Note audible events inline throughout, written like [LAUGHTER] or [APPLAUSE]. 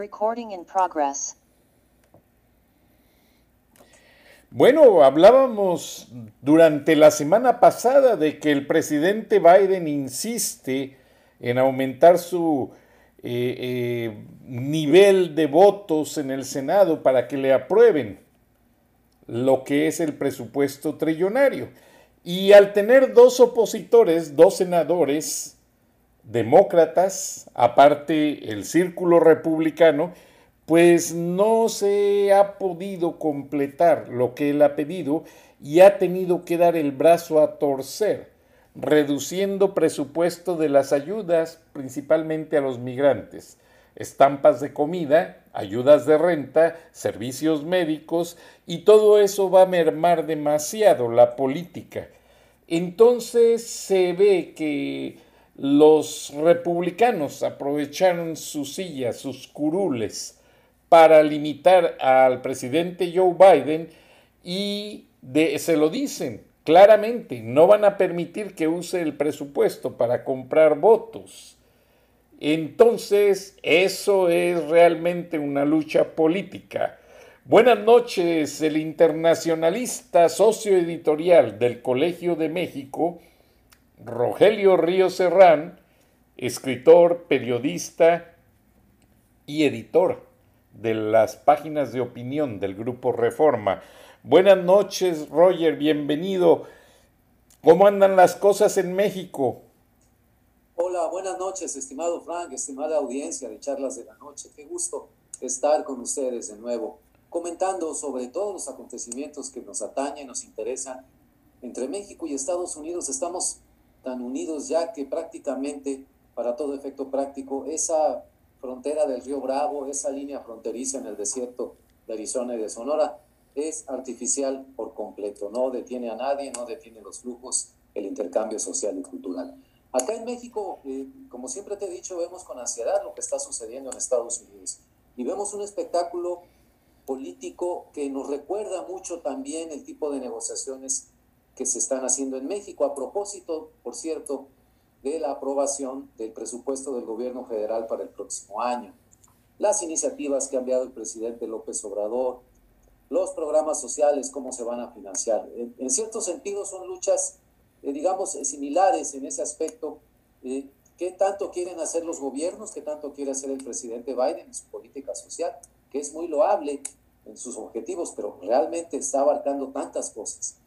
Recording in progress. Bueno, hablábamos durante la semana pasada de que el presidente Biden insiste en aumentar su eh, eh, nivel de votos en el Senado para que le aprueben lo que es el presupuesto trillonario. Y al tener dos opositores, dos senadores, demócratas, aparte el círculo republicano, pues no se ha podido completar lo que él ha pedido y ha tenido que dar el brazo a torcer, reduciendo presupuesto de las ayudas principalmente a los migrantes, estampas de comida, ayudas de renta, servicios médicos y todo eso va a mermar demasiado la política. Entonces se ve que los republicanos aprovecharon sus sillas, sus curules, para limitar al presidente Joe Biden y se lo dicen claramente, no van a permitir que use el presupuesto para comprar votos. Entonces, eso es realmente una lucha política. Buenas noches, el internacionalista socio editorial del Colegio de México, Rogelio Río Serrán, escritor, periodista y editor de las páginas de opinión del Grupo Reforma. Buenas noches, Roger, bienvenido. ¿Cómo andan las cosas en México? Hola, buenas noches, estimado Frank, estimada audiencia de Charlas de la Noche. Qué gusto estar con ustedes de nuevo, comentando sobre todos los acontecimientos que nos atañen, nos interesan. Entre México y Estados Unidos estamos tan unidos ya que prácticamente, para todo efecto práctico, esa frontera del río Bravo, esa línea fronteriza en el desierto de Arizona y de Sonora, es artificial por completo, no detiene a nadie, no detiene los flujos, el intercambio social y cultural. Acá en México, eh, como siempre te he dicho, vemos con ansiedad lo que está sucediendo en Estados Unidos y vemos un espectáculo político que nos recuerda mucho también el tipo de negociaciones que se están haciendo en México. A propósito, por cierto, de la aprobación del presupuesto del gobierno federal para el próximo año, las iniciativas que ha enviado el presidente López Obrador, los programas sociales, cómo se van a financiar. En, cierto sentido son luchas, eh, digamos, eh, similares en ese aspecto. Eh, ¿Qué tanto quieren hacer los gobiernos? ¿Qué tanto quiere hacer el presidente Biden en su política social? Que es muy loable en sus objetivos, pero realmente está abarcando tantas cosas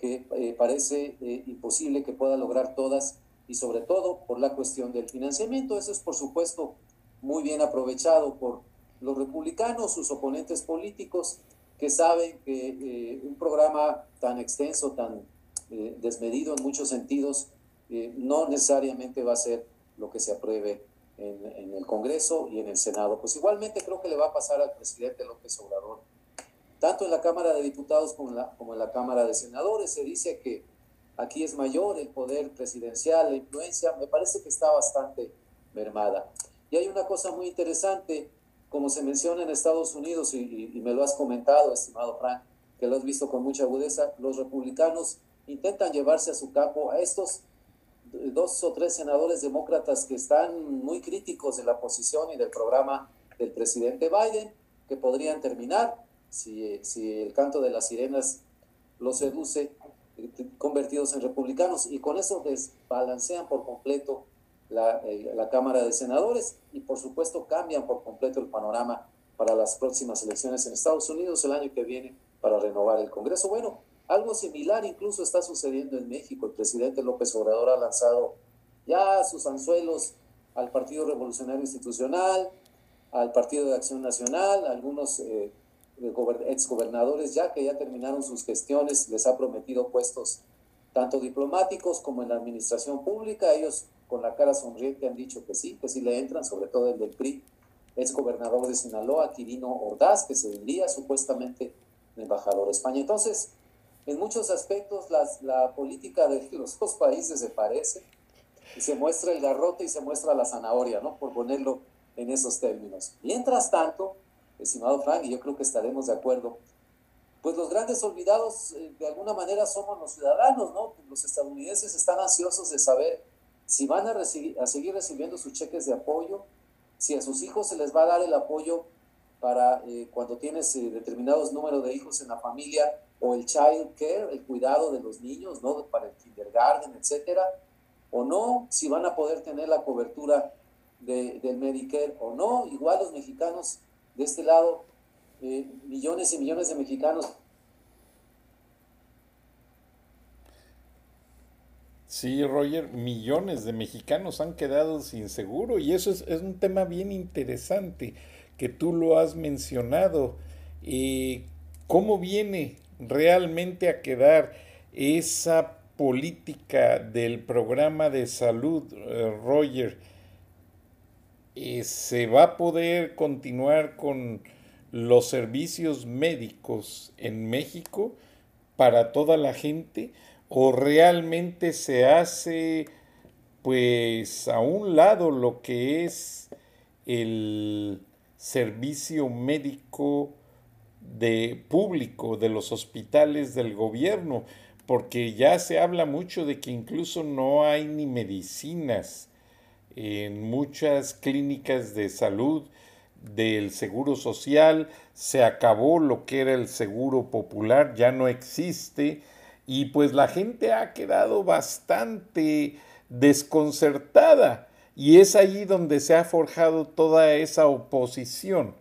que eh, parece eh, imposible que pueda lograr todas y sobre todo por la cuestión del financiamiento. Eso es por supuesto muy bien aprovechado por los republicanos, sus oponentes políticos, que saben que eh, un programa tan extenso, tan desmedido en muchos sentidos, no necesariamente va a ser lo que se apruebe en, en el Congreso y en el Senado. Pues igualmente creo que le va a pasar al presidente López Obrador tanto en la Cámara de Diputados como en la, como en la Cámara de Senadores. Se dice que aquí es mayor el poder presidencial, la influencia, me parece que está bastante mermada. Y hay una cosa muy interesante, como se menciona en Estados Unidos, y, y me lo has comentado, estimado Frank, que lo has visto con mucha agudeza, los republicanos intentan llevarse a su campo a estos dos o tres senadores demócratas que están muy críticos de la posición y del programa del presidente Biden, que podrían terminar si, el canto de las sirenas los seduce, convertidos en republicanos, y con eso desbalancean por completo la, Cámara de Senadores y por supuesto cambian por completo el panorama para las próximas elecciones en Estados Unidos el año que viene para renovar el Congreso. Bueno, algo similar incluso está sucediendo en México. El presidente López Obrador ha lanzado ya sus anzuelos al Partido Revolucionario Institucional, al Partido de Acción Nacional, algunos eh, exgobernadores ya que ya terminaron sus gestiones, les ha prometido puestos tanto diplomáticos como en la administración pública. Ellos con la cara sonriente han dicho que sí, que sí le entran, sobre todo el del PRI, exgobernador de Sinaloa, Quirino Ordaz, que se vendría supuestamente embajador de España. Entonces, en muchos aspectos la política de [LAUGHS] los dos países se parece y se muestra el garrote y se muestra la zanahoria, ¿no? Por ponerlo en esos términos. Mientras tanto, estimado Frank, y yo creo que estaremos de acuerdo, pues los grandes olvidados eh, de alguna manera somos los ciudadanos, ¿no? Los estadounidenses están ansiosos de saber si van a, a seguir recibiendo sus cheques de apoyo, si a sus hijos se les va a dar el apoyo para eh, cuando tienes eh, determinados números de hijos en la familia o el child care, el cuidado de los niños, ¿no? Para el kindergarten, etcétera, o no, si van a poder tener la cobertura de, del Medicare o no. Igual los mexicanos de este lado, eh, millones y millones de mexicanos. Sí, Roger, millones de mexicanos han quedado sin seguro y eso es, es un tema bien interesante que tú lo has mencionado. Eh, ¿Cómo viene realmente a quedar esa política del programa de salud, eh, Roger? ¿Se va a poder continuar con los servicios médicos en México para toda la gente? ¿O realmente se hace pues a un lado lo que es el servicio médico de público de los hospitales del gobierno, porque ya se habla mucho de que incluso no hay ni medicinas en muchas clínicas de salud del seguro social, se acabó lo que era el seguro popular, ya no existe y pues la gente ha quedado bastante desconcertada y es allí donde se ha forjado toda esa oposición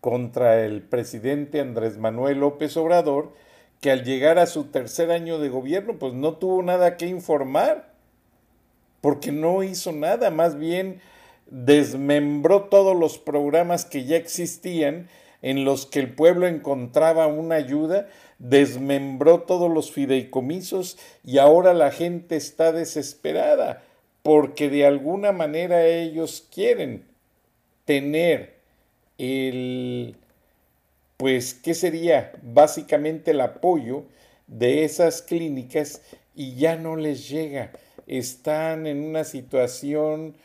contra el presidente Andrés Manuel López Obrador, que al llegar a su tercer año de gobierno, pues no tuvo nada que informar, porque no hizo nada, más bien desmembró todos los programas que ya existían en los que el pueblo encontraba una ayuda, desmembró todos los fideicomisos y ahora la gente está desesperada porque de alguna manera ellos quieren tener el, pues, ¿qué sería? Básicamente el apoyo de esas clínicas y ya no les llega. Están en una situación,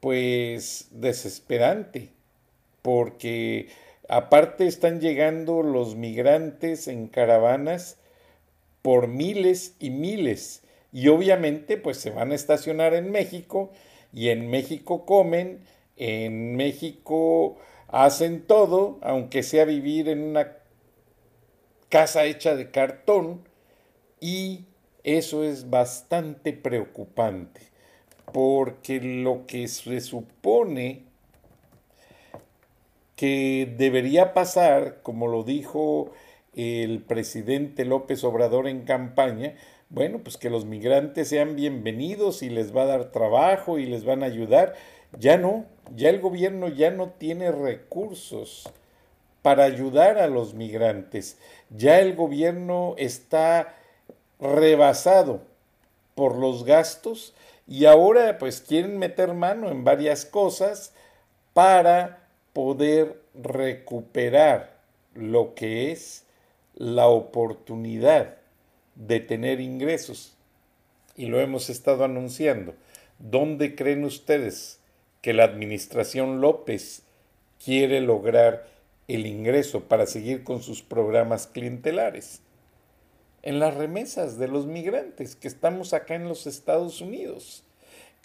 pues, desesperante, porque aparte están llegando los migrantes en caravanas por miles y miles y obviamente pues se van a estacionar en México y en México comen, en México hacen todo, aunque sea vivir en una casa hecha de cartón y eso es bastante preocupante porque lo que se supone que debería pasar, como lo dijo el presidente López Obrador en campaña, bueno, pues que los migrantes sean bienvenidos y les va a dar trabajo y les van a ayudar. Ya no, ya el gobierno ya no tiene recursos para ayudar a los migrantes. Ya el gobierno está rebasado por los gastos y ahora pues quieren meter mano en varias cosas para poder recuperar lo que es la oportunidad de tener ingresos. Y lo hemos estado anunciando. ¿Dónde creen ustedes que la administración López quiere lograr el ingreso para seguir con sus programas clientelares? En las remesas de los migrantes que estamos acá en los Estados Unidos.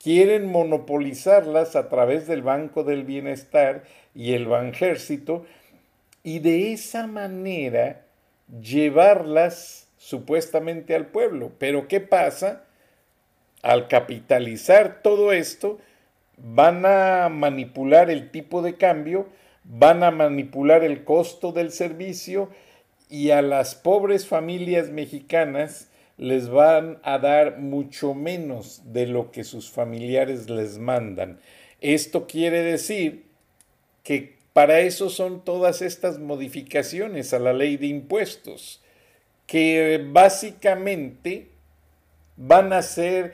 Quieren monopolizarlas a través del Banco del Bienestar y el Banjército y de esa manera llevarlas supuestamente al pueblo. Pero ¿qué pasa? Al capitalizar todo esto, van a manipular el tipo de cambio, van a manipular el costo del servicio y a las pobres familias mexicanas les van a dar mucho menos de lo que sus familiares les mandan. Esto quiere decir que para eso son todas estas modificaciones a la ley de impuestos, que básicamente van a ser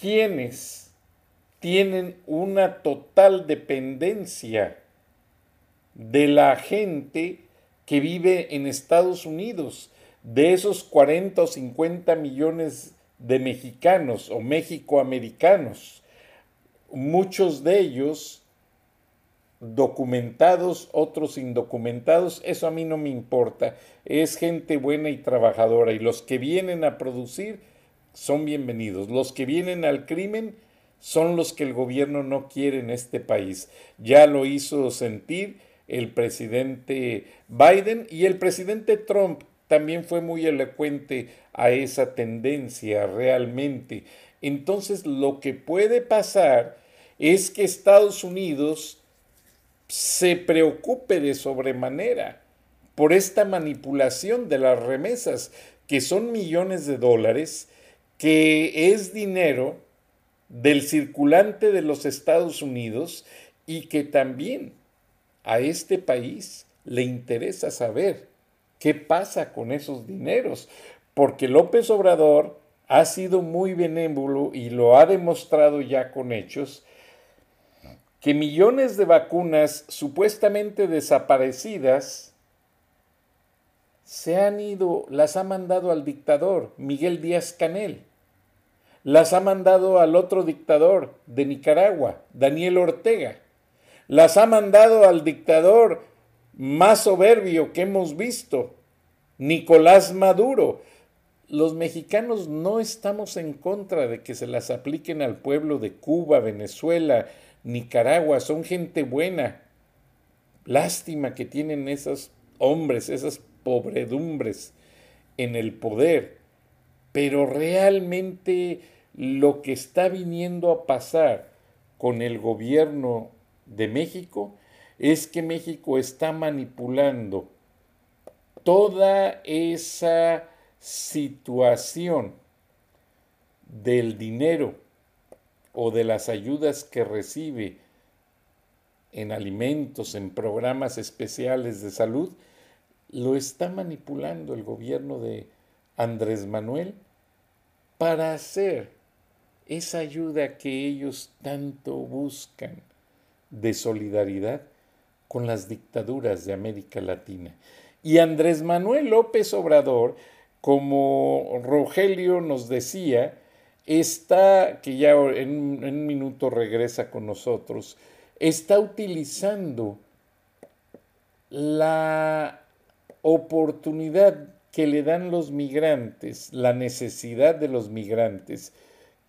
quienes tienen una total dependencia de la gente que vive en Estados Unidos, de esos 40 o 50 millones de mexicanos o mexicoamericanos, muchos de ellos documentados, otros indocumentados, eso a mí no me importa, es gente buena y trabajadora y los que vienen a producir son bienvenidos, los que vienen al crimen son los que el gobierno no quiere en este país. Ya lo hizo sentir el presidente Biden y el presidente Trump también fue muy elocuente a esa tendencia realmente. Entonces lo que puede pasar es que Estados Unidos se preocupe de sobremanera por esta manipulación de las remesas, que son millones de dólares, que es dinero del circulante de los Estados Unidos y que también a este país le interesa saber qué pasa con esos dineros, porque López Obrador ha sido muy benévolo y lo ha demostrado ya con hechos, que millones de vacunas supuestamente desaparecidas se han ido, las ha mandado al dictador Miguel Díaz Canel, las ha mandado al otro dictador de Nicaragua, Daniel Ortega, las ha mandado al dictador más soberbio que hemos visto, Nicolás Maduro. Los mexicanos no estamos en contra de que se las apliquen al pueblo de Cuba, Venezuela, Nicaragua, son gente buena. Lástima que tienen esos hombres, esas pobredumbres en el poder. Pero realmente lo que está viniendo a pasar con el gobierno de México es que México está manipulando toda esa situación del dinero o de las ayudas que recibe en alimentos, en programas especiales de salud, lo está manipulando el gobierno de Andrés Manuel para hacer esa ayuda que ellos tanto buscan de solidaridad con las dictaduras de América Latina. Y Andrés Manuel López Obrador, como Rogelio nos decía, está, que ya en, un minuto regresa con nosotros, está utilizando la oportunidad que le dan los migrantes, la necesidad de los migrantes,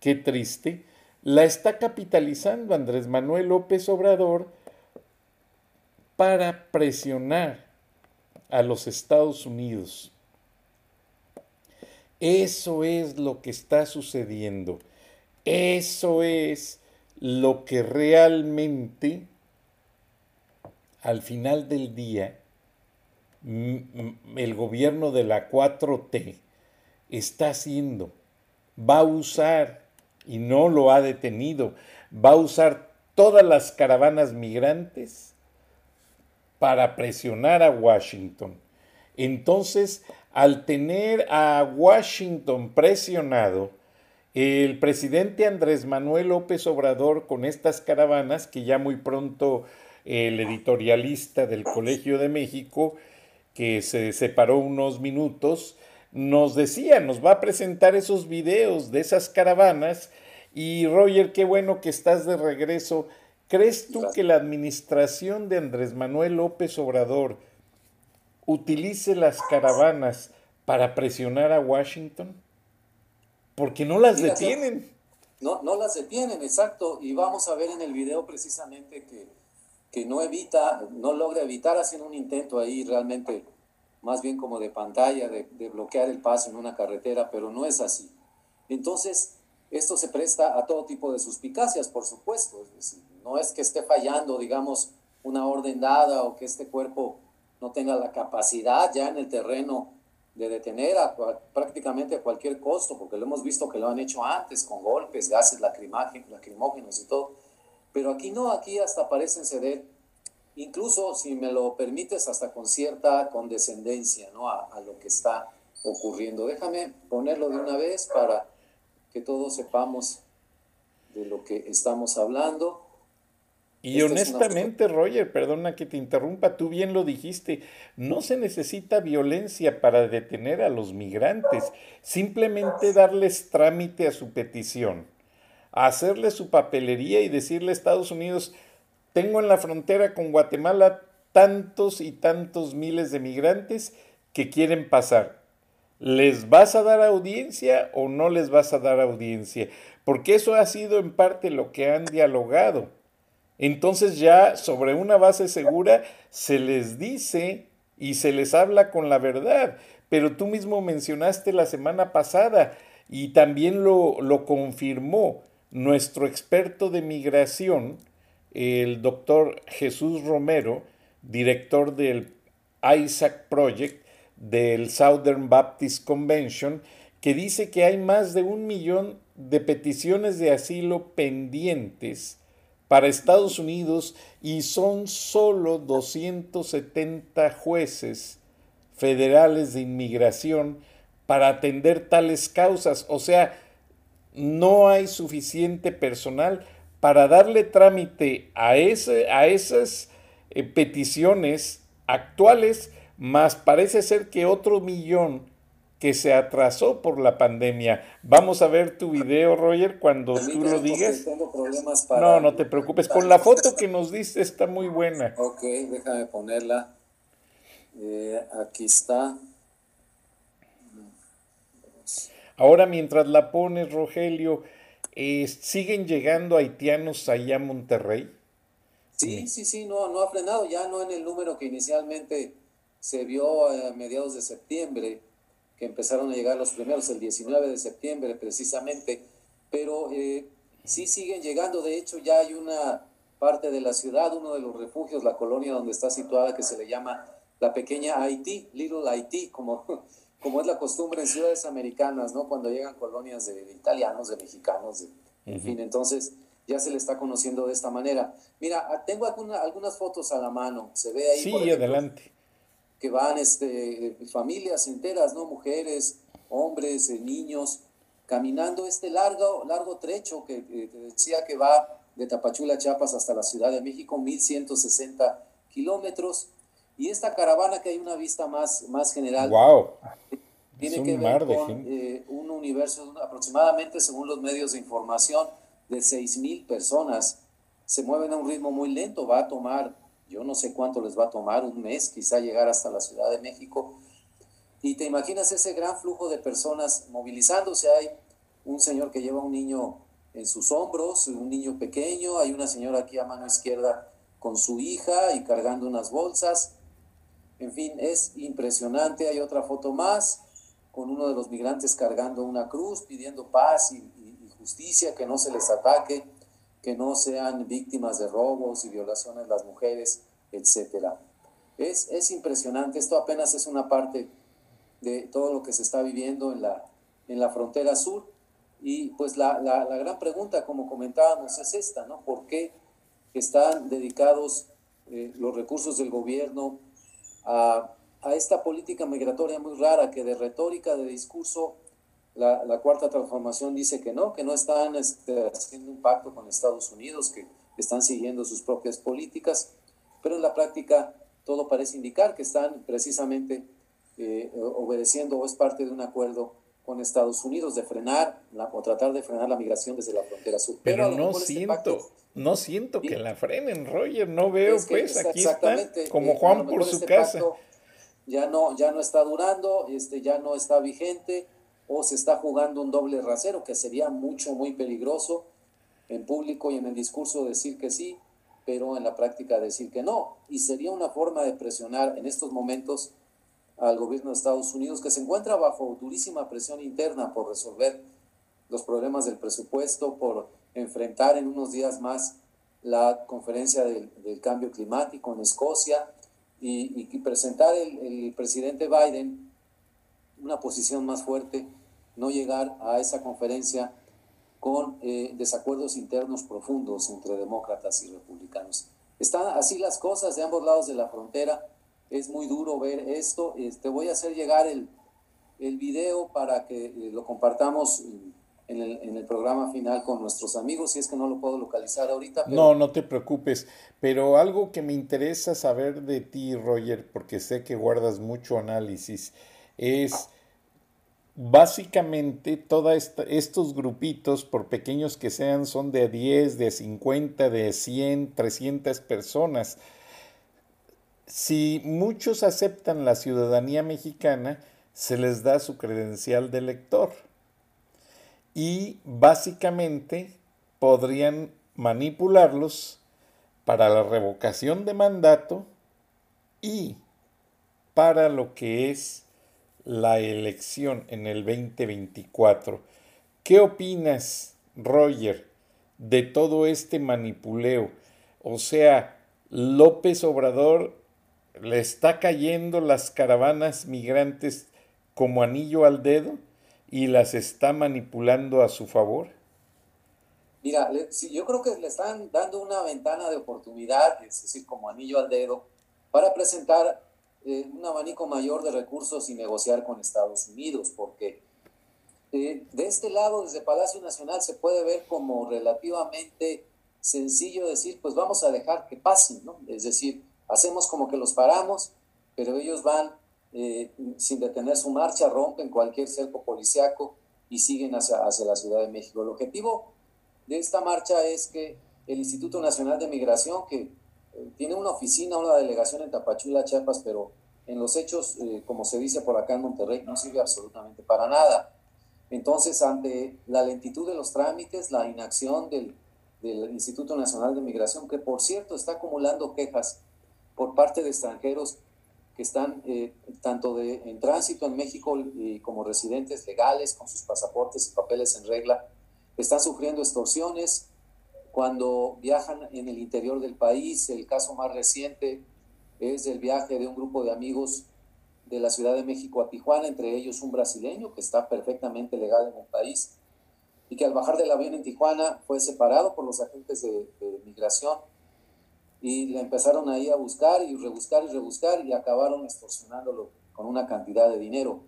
qué triste, la está capitalizando Andrés Manuel López Obrador para presionar a los Estados Unidos. Eso es lo que está sucediendo. Eso es lo que realmente al final del día el gobierno de la 4T está haciendo. Va a usar y no lo ha detenido. Va a usar todas las caravanas migrantes para presionar a Washington. Entonces, al tener a Washington presionado, el presidente Andrés Manuel López Obrador con estas caravanas, que ya muy pronto el editorialista del Colegio de México, que se separó unos minutos, nos decía, nos va a presentar esos videos de esas caravanas. Y Roger, qué bueno que estás de regreso. ¿Crees tú que la administración de Andrés Manuel López Obrador utilice las caravanas para presionar a Washington? Porque no las detienen. No, no las detienen, exacto. Y vamos a ver en el video precisamente que, que no evita, no logra evitar, hacen un intento ahí realmente más bien como de pantalla, de, bloquear el paso en una carretera, pero no es así. Entonces, esto se presta a todo tipo de suspicacias, por supuesto. no es que esté fallando, digamos, una orden dada o que este cuerpo no tenga la capacidad ya en el terreno de detener a prácticamente a cualquier costo, porque lo hemos visto que lo han hecho antes con golpes, gases lacrimógenos y todo. Pero aquí no, aquí hasta parecen ceder, incluso si me lo permites, hasta con cierta condescendencia ¿no? a, a lo que está ocurriendo. Déjame ponerlo de una vez para que todos sepamos de lo que estamos hablando. Y honestamente, Roger, perdona que te interrumpa, tú bien lo dijiste, no se necesita violencia para detener a los migrantes, simplemente darles trámite a su petición, hacerle su papelería y decirle a Estados Unidos, tengo en la frontera con Guatemala tantos y tantos miles de migrantes que quieren pasar. ¿Les vas a dar audiencia o no les vas a dar audiencia? Porque eso ha sido en parte lo que han dialogado entonces ya sobre una base segura se les dice y se les habla con la verdad. Pero tú mismo mencionaste la semana pasada y también lo, lo confirmó nuestro experto de migración, el doctor Jesús Romero, director del Isaac Project del Southern Baptist Convention, que dice que hay más de un millón de peticiones de asilo pendientes para Estados Unidos y son solo 270 jueces federales de inmigración para atender tales causas. O sea, no hay suficiente personal para darle trámite a, ese, a esas eh, peticiones actuales, más parece ser que otro millón que se atrasó por la pandemia. Vamos a ver tu video, Roger, cuando tú lo digas. No, no te preocupes. Con la foto que nos diste está muy buena. Ok, déjame ponerla. Eh, aquí está. Ahora, mientras la pones, Rogelio, eh, ¿siguen llegando haitianos allá a Monterrey? Sí, sí, sí, no, no ha frenado, ya no en el número que inicialmente se vio a mediados de septiembre que empezaron a llegar los primeros el 19 de septiembre precisamente, pero eh, sí siguen llegando, de hecho ya hay una parte de la ciudad, uno de los refugios, la colonia donde está situada que se le llama la pequeña Haití, Little Haití, como, [LAUGHS] como es la costumbre en ciudades americanas, ¿no? Cuando llegan colonias de, italianos, de mexicanos, en fin, entonces ya se le está conociendo de esta manera. Mira, tengo algunas fotos a la mano, se ve ahí. Sí, adelante que van este, familias enteras, ¿no? Mujeres, hombres, eh, niños, caminando este largo, largo trecho que, decía que va de Tapachula, Chiapas hasta la Ciudad de México, 1160 kilómetros. Y esta caravana que hay una vista más, más general. ¡Wow! Tiene que ver con eh, un universo aproximadamente, según los medios de información, de 6.000 personas. Se mueven a un ritmo muy lento, va a tomar yo no sé cuánto les va a tomar, un mes quizá llegar hasta la Ciudad de México. Y te imaginas ese gran flujo de personas movilizándose. Hay un señor que lleva un niño en sus hombros, un niño pequeño, hay una señora aquí a mano izquierda con su hija y cargando unas bolsas. En fin, es impresionante. Hay otra foto más con uno de los migrantes cargando una cruz, pidiendo paz y, y justicia, que no se les ataque que no sean víctimas de robos y violaciones las mujeres, etc. Es, es impresionante, esto apenas es una parte de todo lo que se está viviendo en la, en la frontera sur. Y pues la, la, gran pregunta, como comentábamos, es esta, ¿no? ¿Por qué están dedicados eh, los recursos del gobierno a, a, esta política migratoria muy rara que de retórica, de discurso, la, cuarta transformación dice que no, que no están este, haciendo un pacto con Estados Unidos, que están siguiendo sus propias políticas, pero en la práctica todo parece indicar que están precisamente eh, obedeciendo o es parte de un acuerdo con Estados Unidos de frenar o tratar de frenar la migración desde la frontera sur. Pero, no este siento, no siento que la frenen, Roger, no veo pues aquí están como eh, Juan por su este casa. Ya no, ya no está durando, este, ya no está vigente o se está jugando un doble rasero, que sería mucho, muy peligroso en público y en el discurso decir que sí, pero en la práctica decir que no. Y sería una forma de presionar en estos momentos al gobierno de Estados Unidos, que se encuentra bajo durísima presión interna por resolver los problemas del presupuesto, por enfrentar en unos días más la conferencia del, cambio climático en Escocia y, presentar el, presidente Biden una posición más fuerte, no llegar a esa conferencia con eh, desacuerdos internos profundos entre demócratas y republicanos. Están así las cosas de ambos lados de la frontera. Es muy duro ver esto. Te este, voy a hacer llegar el, el video para que eh, lo compartamos en el, en el, programa final con nuestros amigos, si es que no lo puedo localizar ahorita. No, no te preocupes, pero algo que me interesa saber de ti, Roger, porque sé que guardas mucho análisis, es básicamente todos estos grupitos, por pequeños que sean, son de 10, de 50, de 100, 300 personas. Si muchos aceptan la ciudadanía mexicana, se les da su credencial de elector y básicamente podrían manipularlos para la revocación de mandato y para lo que es la elección en el 2024. ¿Qué opinas, Roger, de todo este manipuleo? O sea, López Obrador le está cayendo las caravanas migrantes como anillo al dedo y las está manipulando a su favor? Mira, yo creo que le están dando una ventana de oportunidad, es decir, como anillo al dedo, para presentar eh, un abanico mayor de recursos y negociar con Estados Unidos, porque eh, de este lado, desde Palacio Nacional, se puede ver como relativamente sencillo decir, pues vamos a dejar que pasen, ¿no? Es decir, hacemos como que los paramos, pero ellos van eh, sin detener su marcha, rompen cualquier cerco policiaco y siguen hacia, hacia la Ciudad de México. El objetivo de esta marcha es que el Instituto Nacional de Migración, que tiene una oficina, una delegación en Tapachula, Chiapas, pero en los hechos, eh, como se dice por acá en Monterrey, no sirve absolutamente para nada. Entonces, ante la lentitud de los trámites, la inacción del, del Instituto Nacional de Migración, que por cierto está acumulando quejas por parte de extranjeros que están eh, tanto de, en tránsito en México y como residentes legales con sus pasaportes y papeles en regla, están sufriendo extorsiones, cuando viajan en el interior del país. El caso más reciente es el viaje de un grupo de amigos de la Ciudad de México a Tijuana, entre ellos un brasileño que está perfectamente legal en el país y que al bajar del avión en Tijuana fue separado por los agentes de, migración y le empezaron ahí a buscar y rebuscar y rebuscar y acabaron extorsionándolo con una cantidad de dinero.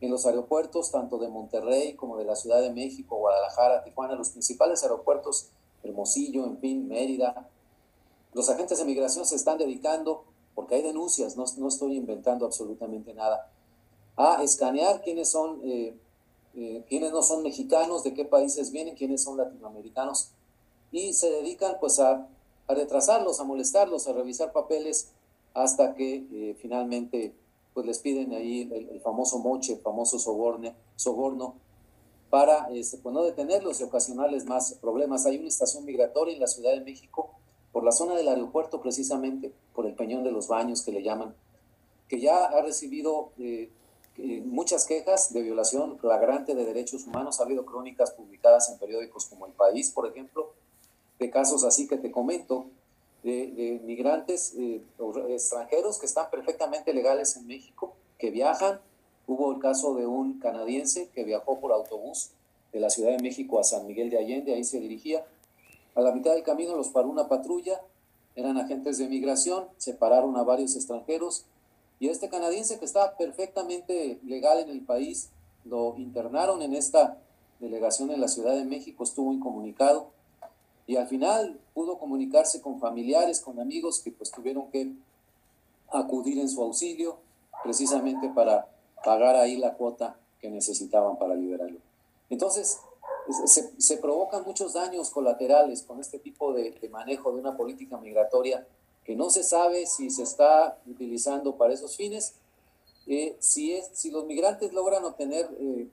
En los aeropuertos, tanto de Monterrey como de la Ciudad de México, Guadalajara, Tijuana, los principales aeropuertos Hermosillo, en fin, Mérida. Los agentes de migración se están dedicando, porque hay denuncias, no, no estoy inventando absolutamente nada, a escanear quiénes son, eh, eh, quiénes no son mexicanos, de qué países vienen, quiénes son latinoamericanos, y se dedican pues a, a retrasarlos, a molestarlos, a revisar papeles, hasta que eh, finalmente pues les piden ahí el, famoso moche, el famoso soborno, para este, pues no detenerlos y ocasionarles más problemas. Hay una estación migratoria en la Ciudad de México, por la zona del aeropuerto precisamente, por el Peñón de los Baños que le llaman, que ya ha recibido eh, eh, muchas quejas de violación flagrante de derechos humanos. Ha habido crónicas publicadas en periódicos como El País, por ejemplo, de casos así que te comento, de, migrantes eh, extranjeros que están perfectamente legales en México, que viajan Hubo el caso de un canadiense que viajó por autobús de la Ciudad de México a San Miguel de Allende, ahí se dirigía. A la mitad del camino los paró una patrulla, eran agentes de migración, separaron a varios extranjeros y este canadiense que estaba perfectamente legal en el país, lo internaron en esta delegación en la Ciudad de México, estuvo incomunicado y al final pudo comunicarse con familiares, con amigos que pues tuvieron que acudir en su auxilio precisamente para pagar ahí la cuota que necesitaban para liberarlo. Entonces, se, provocan muchos daños colaterales con este tipo de, manejo de una política migratoria que no se sabe si se está utilizando para esos fines. Eh, si, es, si los migrantes logran obtener eh,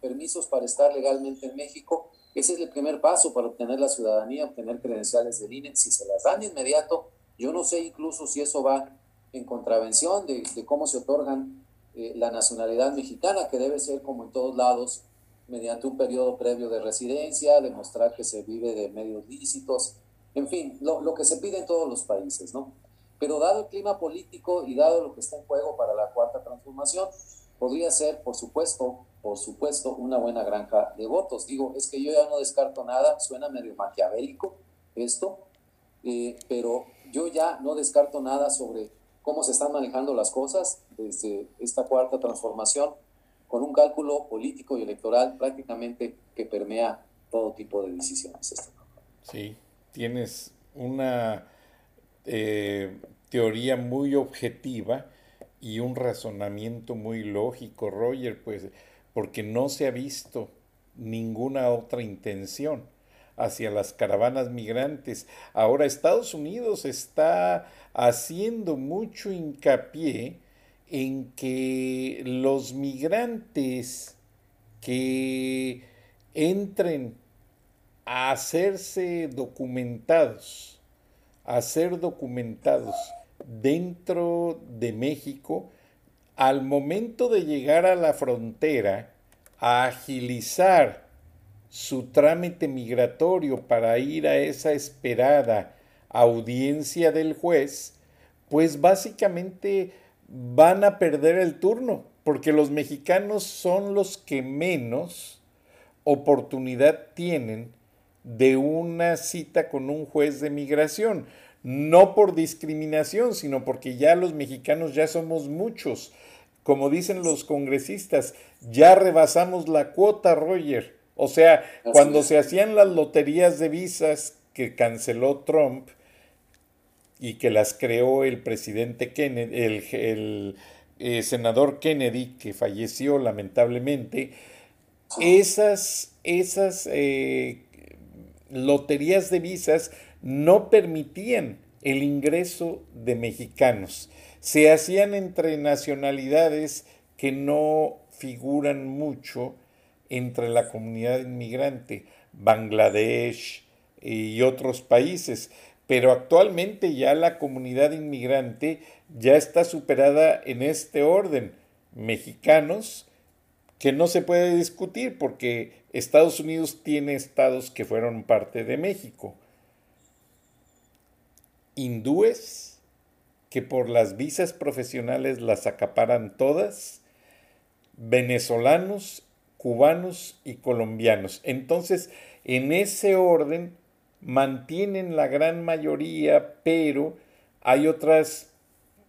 permisos para estar legalmente en México, ese es el primer paso para obtener la ciudadanía, obtener credenciales de INE. Si se las dan de inmediato, yo no sé incluso si eso va en contravención de, de cómo se otorgan eh, la nacionalidad mexicana, que debe ser como en todos lados, mediante un periodo previo de residencia, demostrar que se vive de medios lícitos, en fin, lo, lo que se pide en todos los países, ¿no? Pero dado el clima político y dado lo que está en juego para la cuarta transformación, podría ser, por supuesto, por supuesto, una buena granja de votos. Digo, es que yo ya no descarto nada, suena medio maquiavélico esto, eh, pero yo ya no descarto nada sobre cómo se están manejando las cosas desde esta cuarta transformación, con un cálculo político y electoral prácticamente que permea todo tipo de decisiones. Sí, tienes una eh, teoría muy objetiva y un razonamiento muy lógico, Roger, pues porque no se ha visto ninguna otra intención hacia las caravanas migrantes. Ahora Estados Unidos está haciendo mucho hincapié en que los migrantes que entren a hacerse documentados, a ser documentados dentro de México, al momento de llegar a la frontera, a agilizar su trámite migratorio para ir a esa esperada audiencia del juez, pues básicamente van a perder el turno, porque los mexicanos son los que menos oportunidad tienen de una cita con un juez de migración, no por discriminación, sino porque ya los mexicanos ya somos muchos. Como dicen los congresistas, ya rebasamos la cuota, Roger. O sea, cuando se hacían las loterías de visas que canceló Trump y que las creó el presidente Kennedy, el, eh, senador Kennedy, que falleció lamentablemente, esas, esas eh, loterías de visas no permitían el ingreso de mexicanos. Se hacían entre nacionalidades que no figuran mucho entre la comunidad inmigrante, Bangladesh y otros países. Pero actualmente ya la comunidad inmigrante ya está superada en este orden. Mexicanos, que no se puede discutir porque Estados Unidos tiene estados que fueron parte de México. Hindúes, que por las visas profesionales las acaparan todas, venezolanos cubanos y colombianos. Entonces, en ese orden mantienen la gran mayoría, pero hay otras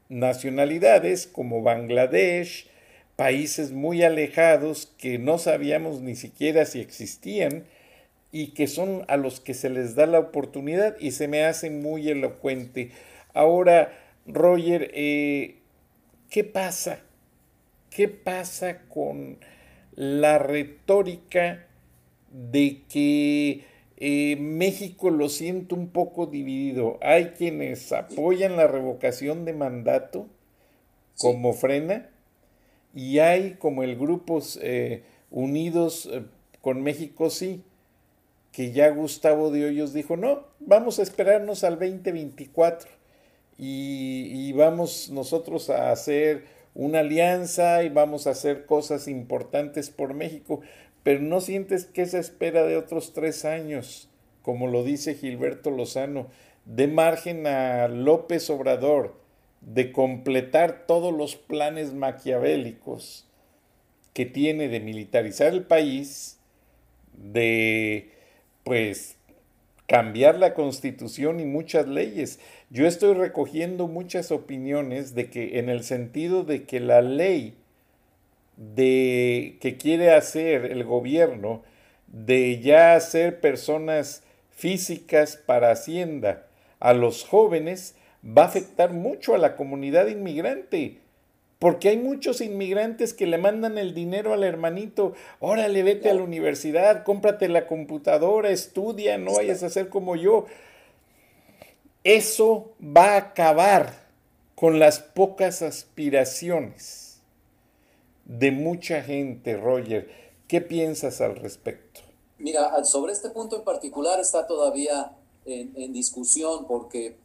nacionalidades como Bangladesh, países muy alejados que no sabíamos ni siquiera si existían y que son a los que se les da la oportunidad y se me hace muy elocuente. Ahora, Roger, eh, ¿qué pasa? ¿Qué pasa con la retórica de que eh, México lo siente un poco dividido. Hay quienes apoyan la revocación de mandato como frena y hay como el grupo eh, Unidos con México sí, que ya Gustavo de Hoyos dijo, no, vamos a esperarnos al 2024 y, vamos nosotros a hacer una alianza y vamos a hacer cosas importantes por México, pero no sientes que esa espera de otros tres años, como lo dice Gilberto Lozano, de margen a López Obrador de completar todos los planes maquiavélicos que tiene de militarizar el país, de pues cambiar la constitución y muchas leyes. Yo estoy recogiendo muchas opiniones de que en el sentido de que la ley de que quiere hacer el gobierno de ya hacer personas físicas para Hacienda a los jóvenes va a afectar mucho a la comunidad inmigrante. Porque hay muchos inmigrantes que le mandan el dinero al hermanito, órale, vete a la universidad, cómprate la computadora, estudia, no vayas a ser como yo. Eso va a acabar con las pocas aspiraciones de mucha gente, Roger. ¿Qué piensas al respecto? Mira, sobre este punto en particular está todavía en, discusión porque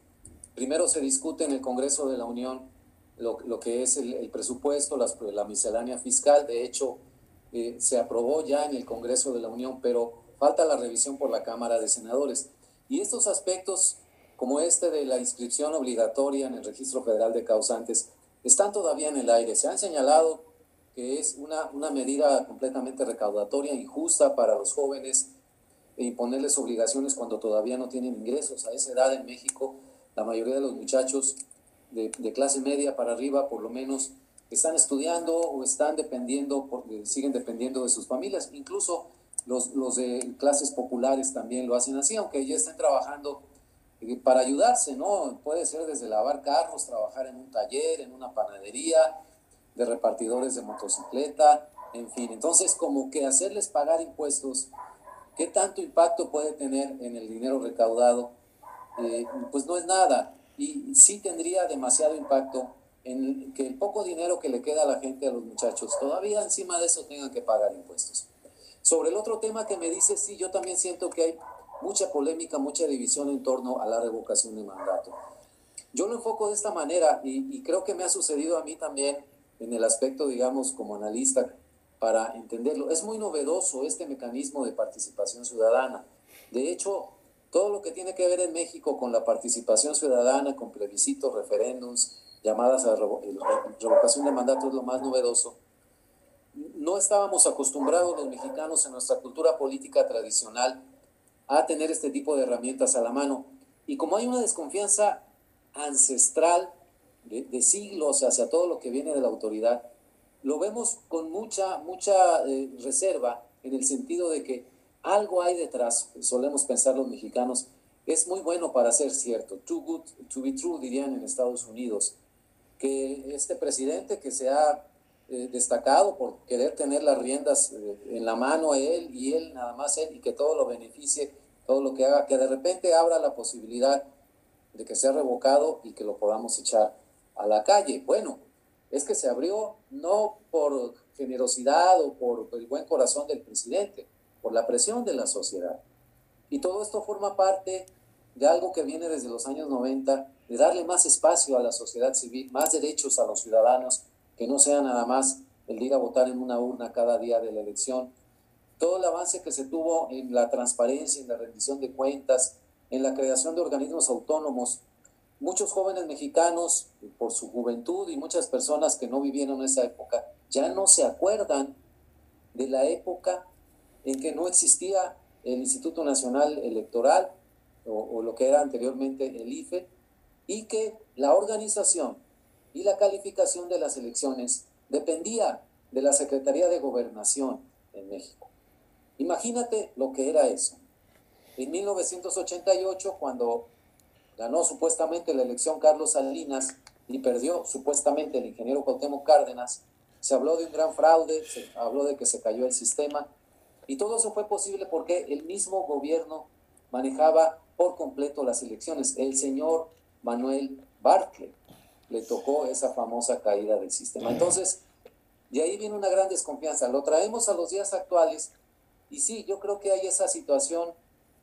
primero se discute en el Congreso de la Unión lo, que es el, presupuesto, la miscelánea fiscal. De hecho, eh, se aprobó ya en el Congreso de la Unión, pero falta la revisión por la Cámara de Senadores. Y estos aspectos, como este de la inscripción obligatoria en el Registro Federal de Causantes, están todavía en el aire. Se han señalado que es una, una medida completamente recaudatoria, injusta para los jóvenes, e imponerles obligaciones cuando todavía no tienen ingresos. A esa edad en México, la mayoría de los muchachos de, de clase media para arriba, por lo menos, están estudiando o están dependiendo, porque siguen dependiendo de sus familias. Incluso los, los de clases populares también lo hacen así, aunque ya estén trabajando eh, para ayudarse, ¿no? Puede ser desde lavar carros, trabajar en un taller, en una panadería, de repartidores de motocicleta, en fin. Entonces, como que hacerles pagar impuestos, ¿qué tanto impacto puede tener en el dinero recaudado? Eh, pues no es nada. Y sí tendría demasiado impacto en que el poco dinero que le queda a la gente, a los muchachos, todavía encima de eso tengan que pagar impuestos. Sobre el otro tema que me dice, sí, yo también siento que hay mucha polémica, mucha división en torno a la revocación de mandato. Yo lo enfoco de esta manera y, creo que me ha sucedido a mí también en el aspecto, digamos, como analista, para entenderlo. Es muy novedoso este mecanismo de participación ciudadana. De hecho, todo lo que tiene que ver en México con la participación ciudadana, con plebiscitos, referéndums, llamadas a revocación de mandato es lo más novedoso. No estábamos acostumbrados los mexicanos en nuestra cultura política tradicional a tener este tipo de herramientas a la mano. Y como hay una desconfianza ancestral de, siglos hacia todo lo que viene de la autoridad, lo vemos con mucha, mucha eh, reserva en el sentido de que algo hay detrás, solemos pensar los mexicanos, es muy bueno para ser cierto, too good to be true, dirían en Estados Unidos. Que este presidente que se ha eh, destacado por querer tener las riendas eh, en la mano él y él nada más él y que todo lo beneficie, todo lo que haga, que de repente abra la posibilidad de que sea revocado y que lo podamos echar a la calle. Bueno, es que se abrió no por generosidad o por el buen corazón del presidente, por la presión de la sociedad. Y todo esto forma parte de algo que viene desde los años 90 de darle más espacio a la sociedad civil, más derechos a los ciudadanos, que no sea nada más el ir a votar en una urna cada día de la elección. Todo el avance que se tuvo en la transparencia, en la rendición de cuentas, en la creación de organismos autónomos. Muchos jóvenes mexicanos, por su juventud y muchas personas que no vivieron esa época, ya no se acuerdan de la época en que no existía el Instituto Nacional Electoral o, lo que era anteriormente el IFE, y que la organización y la calificación de las elecciones dependía de la Secretaría de Gobernación en México. Imagínate lo que era eso. En 1988, cuando ganó supuestamente la elección Carlos Salinas y perdió supuestamente el ingeniero Cuauhtémoc Cárdenas, se habló de un gran fraude, se habló de que se cayó el sistema y todo eso fue posible porque el mismo gobierno manejaba por completo las elecciones. El señor Manuel Bartlett. Le tocó esa famosa caída del sistema. Entonces, de ahí viene una gran desconfianza. Lo traemos a los días actuales y sí, yo creo que hay esa situación,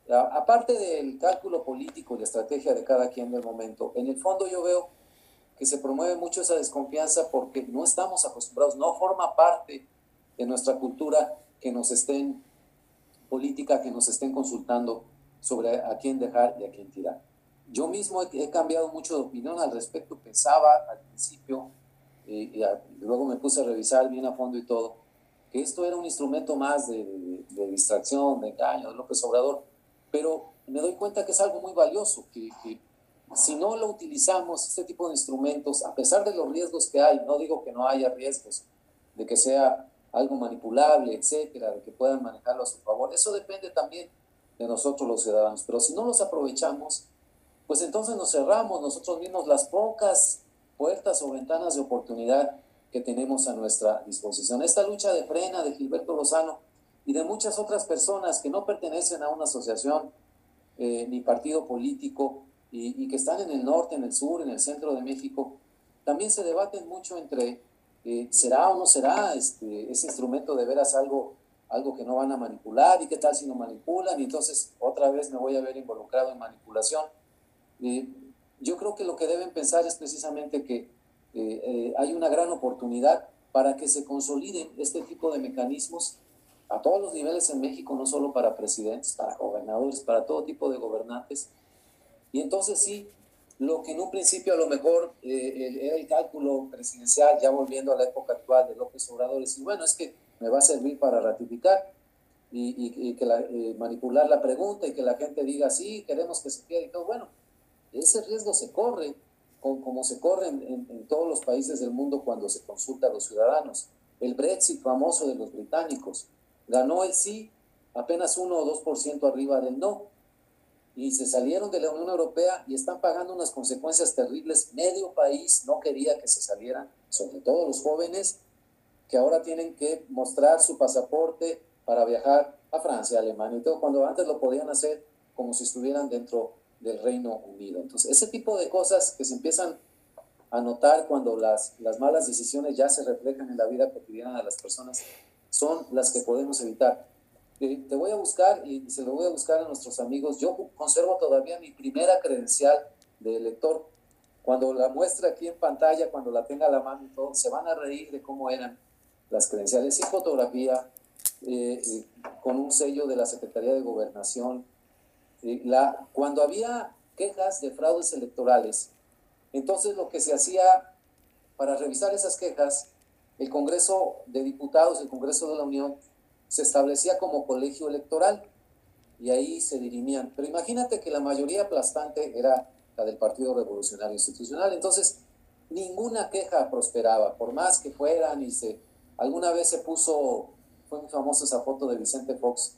aparte del cálculo político y la estrategia de cada quien del momento, en el fondo yo veo que se promueve mucho esa desconfianza porque no estamos acostumbrados, no forma parte de nuestra cultura que nos estén, política, que nos estén consultando sobre a quién dejar y a quién tirar. Yo mismo he, cambiado mucho de opinión al respecto. Pensaba al principio, y, luego me puse a revisar bien a fondo y todo, que esto era un instrumento más de, distracción, de engaño de López Obrador. Pero me doy cuenta que es algo muy valioso, que si no lo utilizamos, este tipo de instrumentos, a pesar de los riesgos que hay, no digo que no haya riesgos, de que sea algo manipulable, etcétera, de que puedan manejarlo a su favor, eso depende también de nosotros los ciudadanos. Pero si no los aprovechamos, pues entonces nos cerramos nosotros mismos las pocas puertas o ventanas de oportunidad que tenemos a nuestra disposición. Esta lucha de frena de Gilberto Lozano y de muchas otras personas que no pertenecen a una asociación eh, ni partido político y, que están en el norte, en el sur, en el centro de México, también se debaten mucho entre eh, será o no será este, ese instrumento de veras algo, algo que no van a manipular y qué tal si no manipulan y entonces otra vez me voy a ver involucrado en manipulación. Eh, yo creo que lo que deben pensar es precisamente que eh, eh, hay una gran oportunidad para que se consoliden este tipo de mecanismos a todos los niveles en México, no solo para presidentes, para gobernadores para todo tipo de gobernantes. Y entonces sí, lo que en un principio a lo mejor eh, era el cálculo presidencial, ya volviendo a la época actual de López Obrador, es bueno, es que me va a servir para ratificar y, que eh, manipular la pregunta y que la gente diga, sí, queremos que se quede y todo. Bueno, ese riesgo se corre, como, se corre en, en, todos los países del mundo cuando se consulta a los ciudadanos. El Brexit famoso de los británicos ganó el sí apenas 1 o 2% arriba del no y se salieron de la Unión Europea y están pagando unas consecuencias terribles. Medio país no quería que se salieran, sobre todo los jóvenes, que ahora tienen que mostrar su pasaporte para viajar a Francia, Alemania y todo, cuando antes lo podían hacer como si estuvieran dentro del Reino Unido. Entonces, ese tipo de cosas que se empiezan a notar cuando las, las malas decisiones ya se reflejan en la vida cotidiana de las personas son las que podemos evitar te voy a buscar y se lo voy a buscar a nuestros amigos. Yo conservo todavía mi primera credencial de elector. Cuando la muestre aquí en pantalla, cuando la tenga a la mano y todo, se van a reír de cómo eran las credenciales sin fotografía, eh, con un sello de la Secretaría de Gobernación. La, cuando había quejas de fraudes electorales, entonces lo que se hacía para revisar esas quejas, el Congreso de Diputados, el Congreso de la Unión, se establecía como colegio electoral y ahí se dirimían. Pero imagínate que la mayoría aplastante era la del Partido Revolucionario Institucional, entonces ninguna queja prosperaba, por más que fueran y se... Alguna vez se puso, fue muy famosa esa foto de Vicente Fox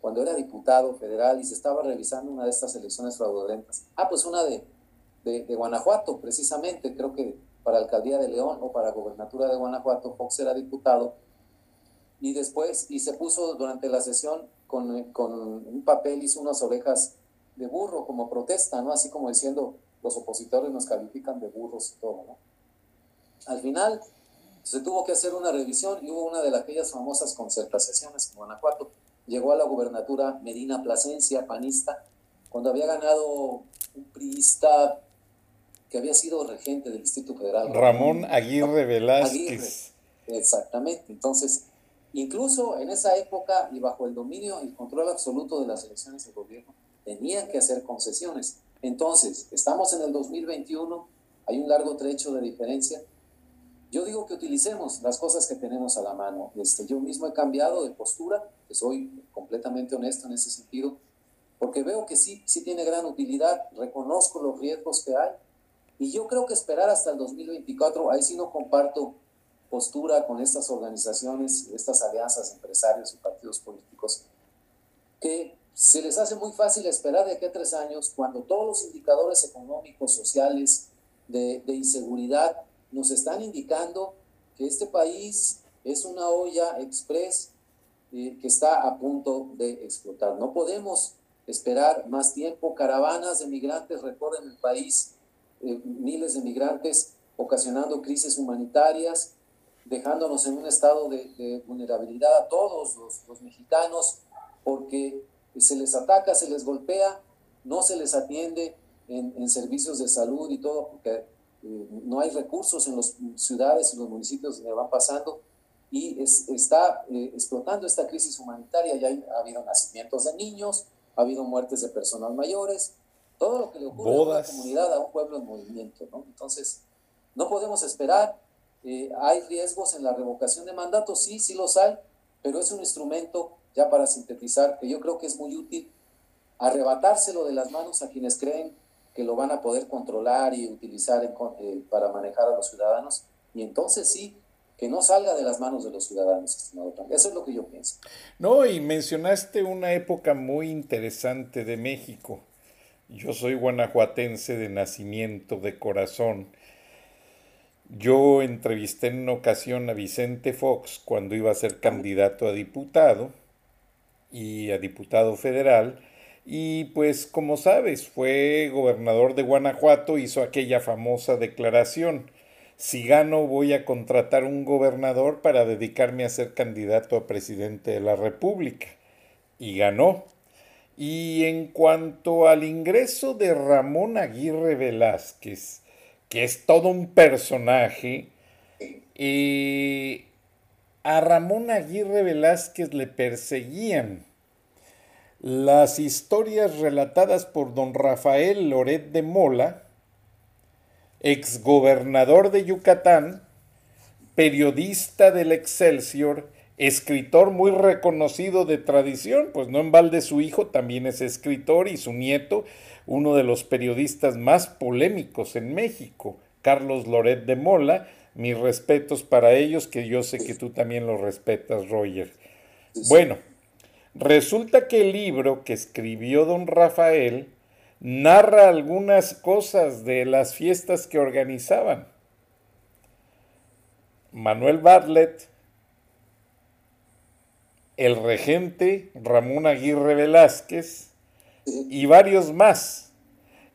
cuando era diputado federal y se estaba revisando una de estas elecciones fraudulentas. Ah, pues una de, de, de Guanajuato, precisamente, creo que para alcaldía de León o para gobernatura de Guanajuato, Fox era diputado y después, y se puso durante la sesión con, con, un papel, hizo unas orejas de burro como protesta, ¿no? Así como diciendo, los opositores nos califican de burros y todo, ¿no? Al final se tuvo que hacer una revisión y hubo una de aquellas famosas concertaciones en Guanajuato. Llegó a la gubernatura Medina Plasencia, panista, cuando había ganado un priista que había sido regente del Distrito Federal. Ramón Aguirre Velázquez. exactamente. Entonces, Incluso en esa época y bajo el dominio y control absoluto de las elecciones de gobierno, tenían que hacer concesiones. Entonces, estamos en el 2021, hay un largo trecho de diferencia. Yo digo que utilicemos las cosas que tenemos a la mano. Este, yo mismo he cambiado de postura, que soy completamente honesto en ese sentido, porque veo que sí, sí tiene gran utilidad, reconozco los riesgos que hay, y yo creo que esperar hasta el 2024, ahí sí no comparto postura con estas organizaciones, estas alianzas, empresarios y partidos políticos, que se les hace muy fácil esperar de aquí a tres años, cuando todos los indicadores económicos, sociales, de, inseguridad, nos están indicando que este país es una olla express eh, que está a punto de explotar. No podemos esperar más tiempo. Caravanas de migrantes recorren el país, eh, miles de migrantes ocasionando crisis humanitarias, dejándonos en un estado de, vulnerabilidad a todos los, mexicanos, porque se les ataca, se les golpea, no se les atiende en, servicios de salud y todo, porque eh, no hay recursos en las ciudades y los municipios donde van pasando, y está eh, explotando esta crisis humanitaria, ya ha habido nacimientos de niños, ha habido muertes de personas mayores, todo lo que le ocurre a una comunidad, a un pueblo en movimiento, ¿no? Entonces, no podemos esperar, eh, ¿Hay riesgos en la revocación de mandato? Sí, sí los hay, pero es un instrumento, ya para sintetizar, que yo creo que es muy útil arrebatárselo de las manos a quienes creen que lo van a poder controlar y utilizar eh, para manejar a los ciudadanos. Y entonces sí, que no salga de las manos de los ciudadanos, estimado Eso es lo que yo pienso. No, y mencionaste una época muy interesante de México. Yo soy guanajuatense de nacimiento, de corazón. Yo entrevisté en una ocasión a Vicente Fox cuando iba a ser candidato a diputado y a diputado federal y pues como sabes fue gobernador de Guanajuato, hizo aquella famosa declaración, si gano voy a contratar un gobernador para dedicarme a ser candidato a presidente de la República y ganó. Y en cuanto al ingreso de Ramón Aguirre Velázquez, que es todo un personaje, a Ramón Aguirre Velázquez le perseguían. Las historias relatadas por don Rafael Loret de Mola, exgobernador de Yucatán, periodista del Excelsior, escritor muy reconocido de tradición, pues no en balde su hijo también es escritor y su nieto, uno de los periodistas más polémicos en México, Carlos Loret de Mola, mis respetos para ellos, que yo sé que tú también los respetas, Roger. Bueno, resulta que el libro que escribió don Rafael narra algunas cosas de las fiestas que organizaban. Manuel Bartlett, el regente Ramón Aguirre Velázquez y varios más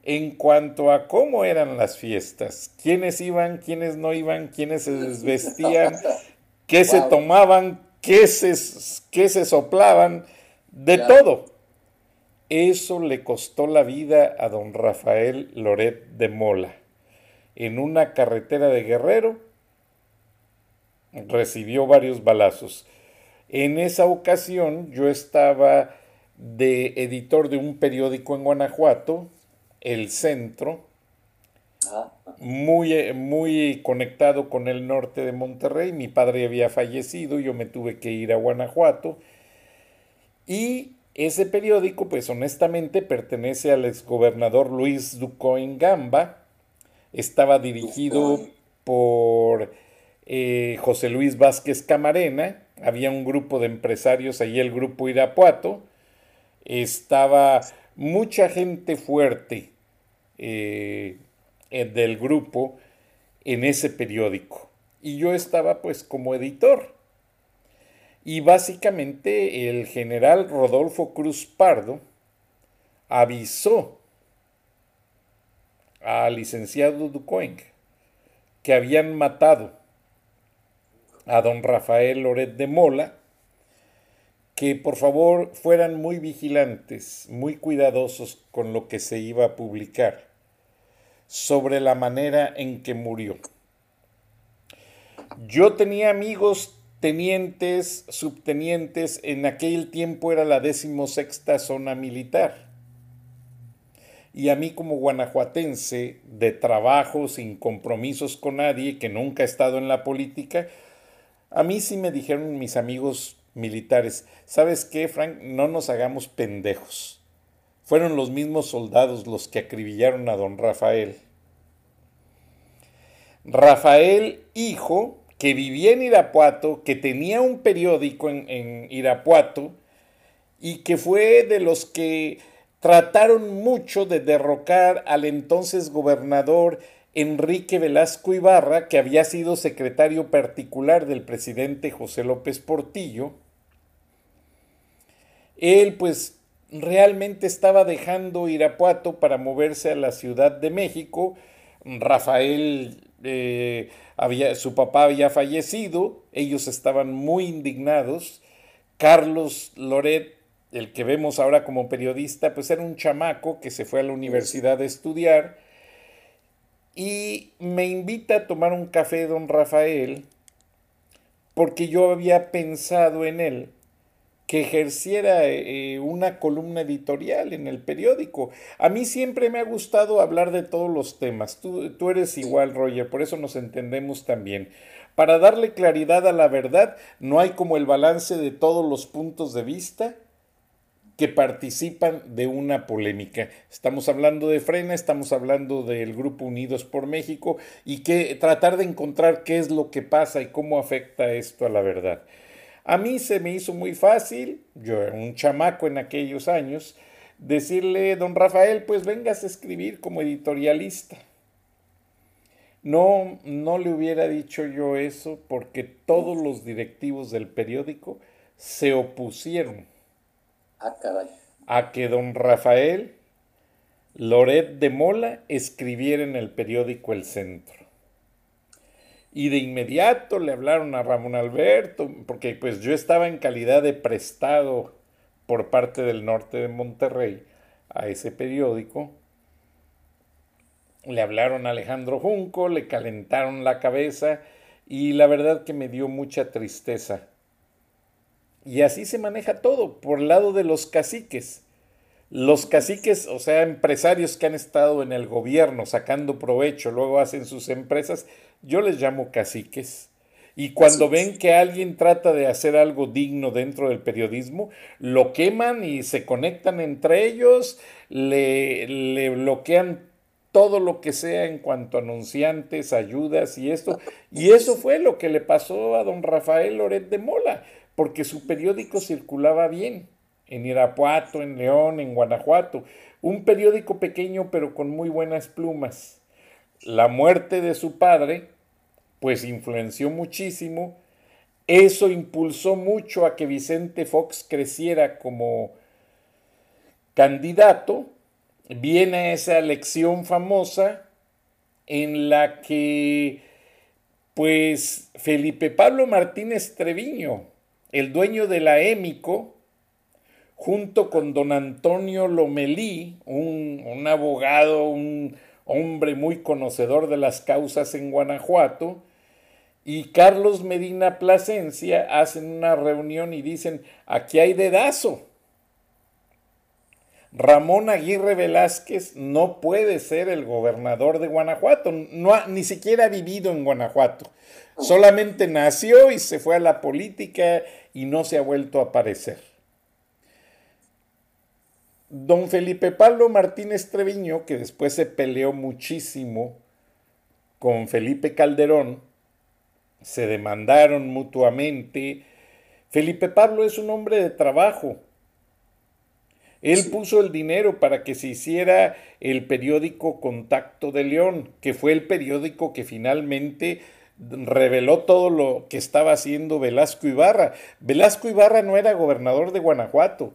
en cuanto a cómo eran las fiestas, quiénes iban, quiénes no iban, quiénes se desvestían, [LAUGHS] qué se tomaban, qué se, qué se soplaban, de todo. Eso le costó la vida a don Rafael Loret de Mola. En una carretera de Guerrero recibió varios balazos. En esa ocasión yo estaba de editor de un periódico en Guanajuato, El Centro, muy, muy conectado con el norte de Monterrey. Mi padre había fallecido, yo me tuve que ir a Guanajuato. Y ese periódico, pues honestamente, pertenece al exgobernador Luis Ducoin Gamba. Estaba dirigido por eh, José Luis Vázquez Camarena, había un grupo de empresarios ahí, el grupo Irapuato, estaba mucha gente fuerte eh, del grupo en ese periódico y yo estaba pues como editor. Y básicamente el general Rodolfo Cruz Pardo avisó al licenciado Ducoing que habían matado a don Rafael Loret de Mola que por favor fueran muy vigilantes, muy cuidadosos con lo que se iba a publicar sobre la manera en que murió. Yo tenía amigos tenientes, subtenientes, en aquel tiempo era la decimosexta zona militar. Y a mí como guanajuatense, de trabajo, sin compromisos con nadie, que nunca he estado en la política, a mí sí me dijeron mis amigos militares, ¿sabes qué, Frank? No nos hagamos pendejos. Fueron los mismos soldados los que acribillaron a don Rafael. Rafael, hijo, que vivía en Irapuato, que tenía un periódico en, en Irapuato y que fue de los que trataron mucho de derrocar al entonces gobernador Enrique Velasco Ibarra, que había sido secretario particular del presidente José López Portillo, él pues realmente estaba dejando Irapuato para moverse a la Ciudad de México. Rafael, eh, había, su papá había fallecido, ellos estaban muy indignados. Carlos Loret, el que vemos ahora como periodista, pues era un chamaco que se fue a la universidad a estudiar y me invita a tomar un café don Rafael porque yo había pensado en él que ejerciera eh, una columna editorial en el periódico. A mí siempre me ha gustado hablar de todos los temas. Tú, tú eres igual, Roger, por eso nos entendemos también. Para darle claridad a la verdad, no hay como el balance de todos los puntos de vista que participan de una polémica. Estamos hablando de Frena, estamos hablando del Grupo Unidos por México y que tratar de encontrar qué es lo que pasa y cómo afecta esto a la verdad. A mí se me hizo muy fácil, yo era un chamaco en aquellos años, decirle, don Rafael, pues vengas a escribir como editorialista. No, no le hubiera dicho yo eso porque todos los directivos del periódico se opusieron Ah, a que don Rafael Loret de Mola escribiera en el periódico El Centro. Y de inmediato le hablaron a Ramón Alberto, porque pues yo estaba en calidad de prestado por parte del norte de Monterrey a ese periódico. Le hablaron a Alejandro Junco, le calentaron la cabeza y la verdad que me dio mucha tristeza Y así se maneja todo, por el lado de los caciques. Los caciques, o sea, empresarios que han estado en el gobierno sacando provecho, luego hacen sus empresas, yo les llamo caciques. Y cuando ven que alguien trata de hacer algo digno dentro del periodismo, lo queman y se conectan entre ellos, le, le bloquean todo lo que sea en cuanto a anunciantes, ayudas y esto. Y [LAUGHS] eso fue lo que le pasó a don Rafael Loret de Mola, porque su periódico circulaba bien en Irapuato, en León, en Guanajuato. Un periódico pequeño pero con muy buenas plumas. La muerte de su padre, pues influenció muchísimo. Eso impulsó mucho a que Vicente Fox creciera como candidato viene esa elección famosa en la que pues Felipe Pablo Martínez Treviño, el dueño de la Émico, junto con don Antonio Lomelí, un, un, abogado, un hombre muy conocedor de las causas en Guanajuato, y Carlos Medina Plasencia hacen una reunión y dicen, aquí hay dedazo. Ramón Aguirre Velázquez no puede ser el gobernador de Guanajuato, no ni siquiera ha vivido en Guanajuato, solamente nació y se fue a la política y no se ha vuelto a aparecer. Don Felipe Pablo Martínez Treviño, que después se peleó muchísimo con Felipe Calderón, se demandaron mutuamente. Felipe Pablo es un hombre de trabajo, él puso el dinero para que se hiciera el periódico Contacto de León, que fue el periódico que finalmente reveló todo lo que estaba haciendo Velasco Ibarra. Velasco Ibarra no era gobernador de Guanajuato.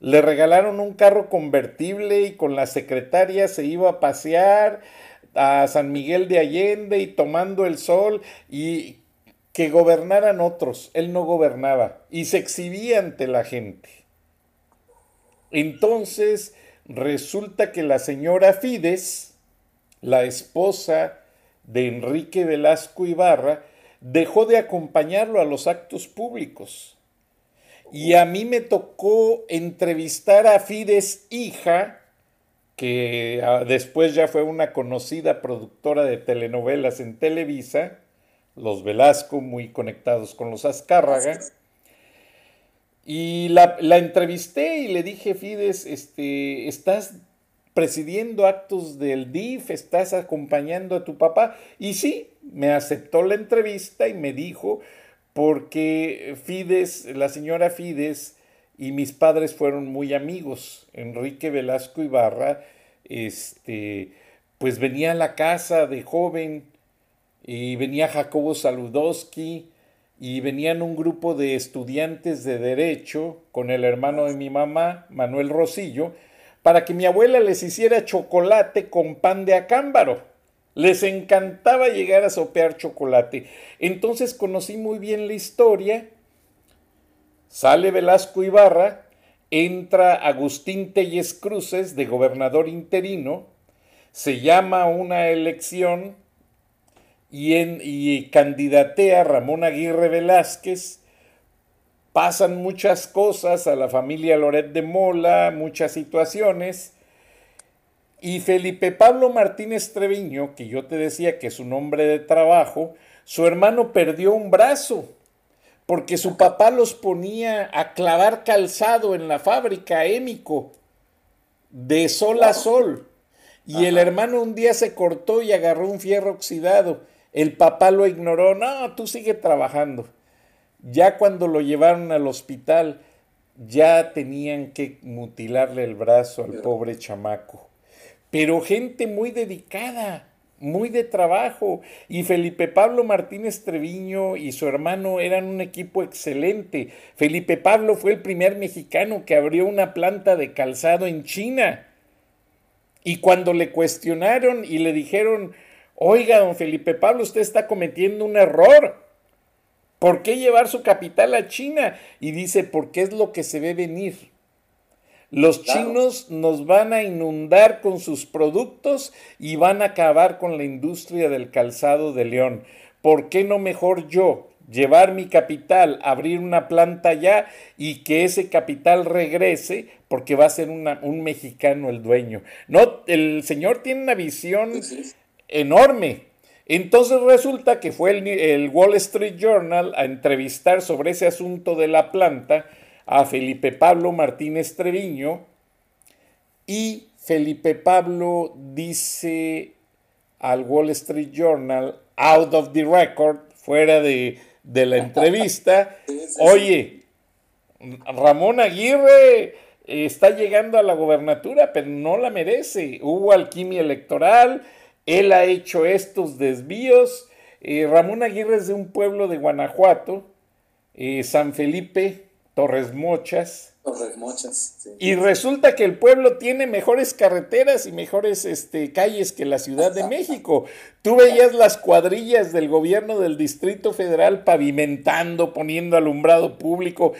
Le regalaron un carro convertible y con la secretaria se iba a pasear a San Miguel de Allende y tomando el sol y que gobernaran otros. Él no gobernaba y se exhibía ante la gente. Entonces resulta que la señora Fides, la esposa de Enrique Velasco Ibarra, dejó de acompañarlo a los actos públicos. Y a mí me tocó entrevistar a Fides hija, que ah, después ya fue una conocida productora de telenovelas en Televisa, los Velasco muy conectados con los Azcárraga. Y la, entrevisté y le dije, Fides, este, estás presidiendo actos del DIF, estás acompañando a tu papá. Y sí, me aceptó la entrevista y me dijo, porque Fides, la señora Fides y mis padres fueron muy amigos. Enrique Velasco Ibarra, este, pues venía a la casa de joven y venía Jacobo Saludowski y venían un grupo de estudiantes de derecho con el hermano de mi mamá, Manuel Rosillo, para que mi abuela les hiciera chocolate con pan de acámbaro. Les encantaba llegar a sopear chocolate. Entonces conocí muy bien la historia. Sale Velasco Ibarra, entra Agustín Telles Cruces de gobernador interino, se llama una elección y, en, y candidatea Ramón Aguirre Velázquez. Pasan muchas cosas a la familia Loret de Mola, muchas situaciones. Y Felipe Pablo Martínez Treviño, que yo te decía que es un hombre de trabajo, su hermano perdió un brazo porque su papá los ponía a clavar calzado en la fábrica Émico de sol a sol. Y el hermano un día se cortó y agarró un fierro oxidado el papá lo ignoró, no, tú sigue trabajando. Ya cuando lo llevaron al hospital, ya tenían que mutilarle el brazo al pobre chamaco. Pero gente muy dedicada, muy de trabajo. Y Felipe Pablo Martínez Treviño y su hermano eran un equipo excelente. Felipe Pablo fue el primer mexicano que abrió una planta de calzado en China. Y cuando le cuestionaron y le dijeron, Oiga, don Felipe Pablo, usted está cometiendo un error. ¿Por qué llevar su capital a China? Y dice, porque es lo que se ve venir. Los chinos nos van a inundar con sus productos y van a acabar con la industria del calzado de León. ¿Por qué no mejor yo llevar mi capital, abrir una planta allá y que ese capital regrese porque va a ser un mexicano el dueño. No, el señor tiene una visión enorme. Entonces resulta que fue el, el, Wall Street Journal a entrevistar sobre ese asunto de la planta a Felipe Pablo Martínez Treviño y Felipe Pablo dice al Wall Street Journal, out of the record, fuera de, de la entrevista, [LAUGHS] oye, Ramón Aguirre está llegando a la gobernatura, pero no la merece. Hubo alquimia electoral, él ha hecho estos desvíos. Eh, Ramón Aguirre es de un pueblo de Guanajuato, eh, San Felipe, Torres Mochas. Torres Mochas. Y resulta que el pueblo tiene mejores carreteras y mejores este, calles que la Ciudad de México. Tú veías las cuadrillas del gobierno del Distrito Federal pavimentando, poniendo alumbrado público.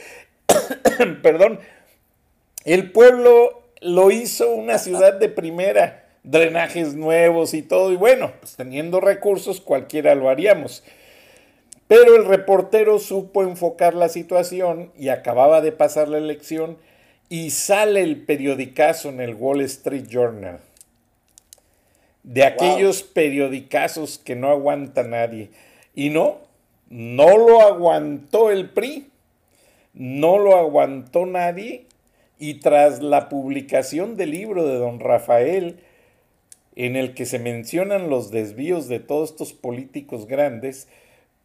[COUGHS] Perdón. El pueblo lo hizo una ciudad de primera, drenajes nuevos y todo. Y bueno, pues teniendo recursos cualquiera lo haríamos. Pero el reportero supo enfocar la situación y acababa de pasar la elección y sale el periodicazo en el Wall Street Journal. De aquellos periodicazos que no aguanta nadie. Y no, no lo aguantó el PRI, no lo aguantó nadie. Y tras la publicación del libro de don Rafael, en el que se mencionan los desvíos de todos estos políticos grandes,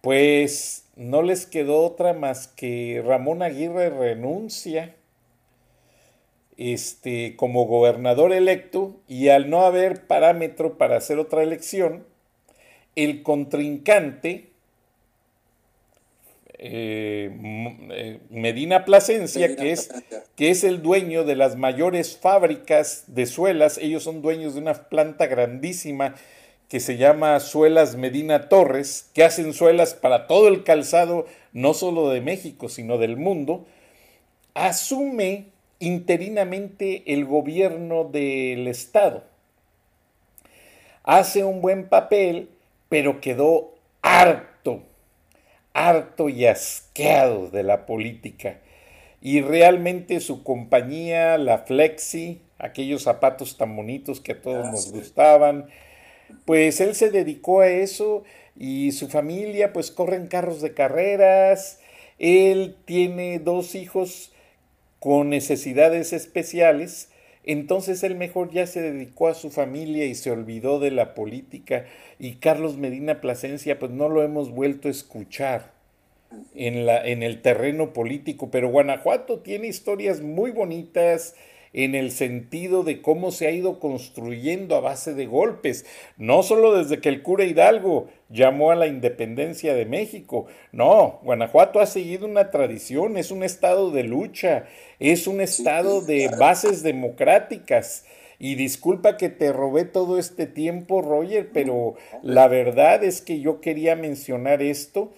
pues no les quedó otra más que Ramón Aguirre renuncia este, como gobernador electo y al no haber parámetro para hacer otra elección, el contrincante eh, eh, Medina Plasencia, que es, que es el dueño de las mayores fábricas de suelas, ellos son dueños de una planta grandísima que se llama Suelas Medina Torres, que hacen suelas para todo el calzado, no solo de México, sino del mundo, asume interinamente el gobierno del Estado. Hace un buen papel, pero quedó harto, harto y asqueado de la política. Y realmente su compañía, la Flexi, aquellos zapatos tan bonitos que a todos ah, nos gustaban, pues él se dedicó a eso y su familia pues corren carros de carreras, él tiene dos hijos con necesidades especiales, entonces él mejor ya se dedicó a su familia y se olvidó de la política. Y Carlos Medina Plasencia pues no lo hemos vuelto a escuchar en, la, en el terreno político, pero Guanajuato tiene historias muy bonitas, en el sentido de cómo se ha ido construyendo a base de golpes, no solo desde que el cura Hidalgo llamó a la independencia de México, no, Guanajuato ha seguido una tradición, es un estado de lucha, es un estado de bases democráticas. Y disculpa que te robé todo este tiempo, Roger, pero la verdad es que yo quería mencionar esto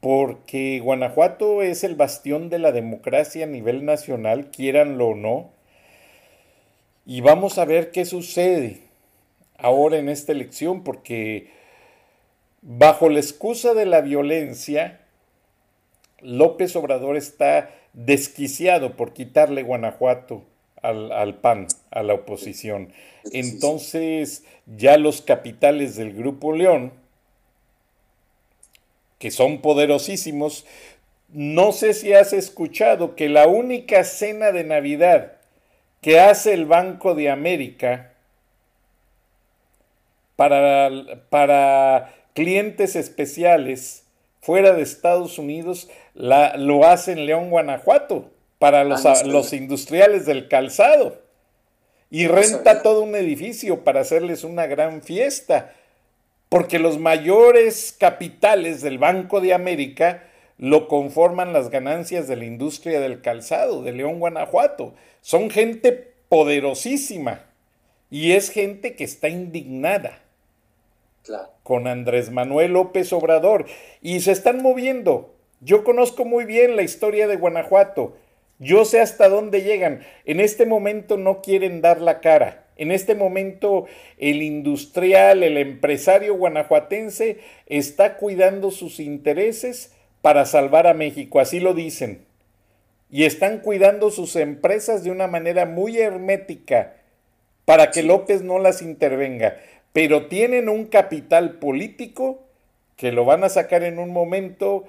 porque Guanajuato es el bastión de la democracia a nivel nacional, quieranlo o no. Y vamos a ver qué sucede ahora en esta elección, porque bajo la excusa de la violencia, López Obrador está desquiciado por quitarle Guanajuato al, PAN, a la oposición. Entonces ya los capitales del Grupo León, que son poderosísimos, no sé si has escuchado que la única cena de Navidad que hace el Banco de América para, para clientes especiales fuera de Estados Unidos la, lo hace en León, Guanajuato, para los, ah, los industriales del calzado. Y renta todo un edificio para hacerles una gran fiesta, porque los mayores capitales del Banco de América lo conforman las ganancias de la industria del calzado de León, Guanajuato. Son gente poderosísima y es gente que está indignada con Andrés Manuel López Obrador y se están moviendo. Yo conozco muy bien la historia de Guanajuato. Yo sé hasta dónde llegan. En este momento no quieren dar la cara. En este momento el industrial, el empresario guanajuatense está cuidando sus intereses para salvar a México, así lo dicen. Y están cuidando sus empresas de una manera muy hermética para que López no las intervenga. Pero tienen un capital político que lo van a sacar en un momento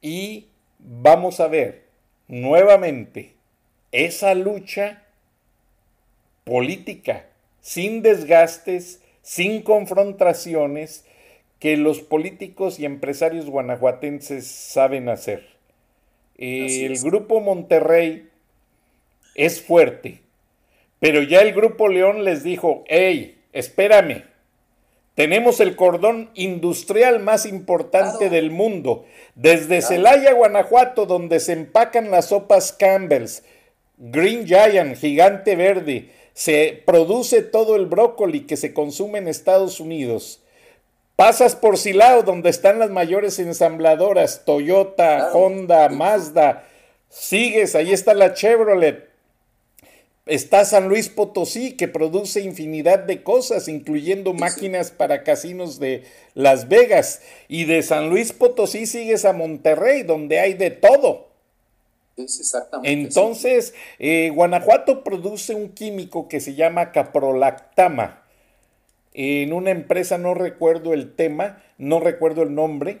y vamos a ver nuevamente esa lucha política sin desgastes, sin confrontaciones, que los políticos y empresarios guanajuatenses saben hacer. el grupo Monterrey es fuerte, pero ya el grupo León les dijo, hey, espérame, tenemos el cordón industrial más importante del mundo, desde Celaya, Guanajuato, donde se empacan las sopas Campbell's, Green Giant, gigante verde, se produce todo el brócoli que se consume en Estados Unidos. Pasas por Silao, donde están las mayores ensambladoras, Toyota, Honda, Mazda. Sigues, ahí está la Chevrolet. Está San Luis Potosí, que produce infinidad de cosas, incluyendo máquinas para casinos de Las Vegas. Y de San Luis Potosí sigues a Monterrey, donde hay de todo. exactamente. Entonces, eh, Guanajuato produce un químico que se llama caprolactama en una empresa, no recuerdo el tema, no recuerdo el nombre,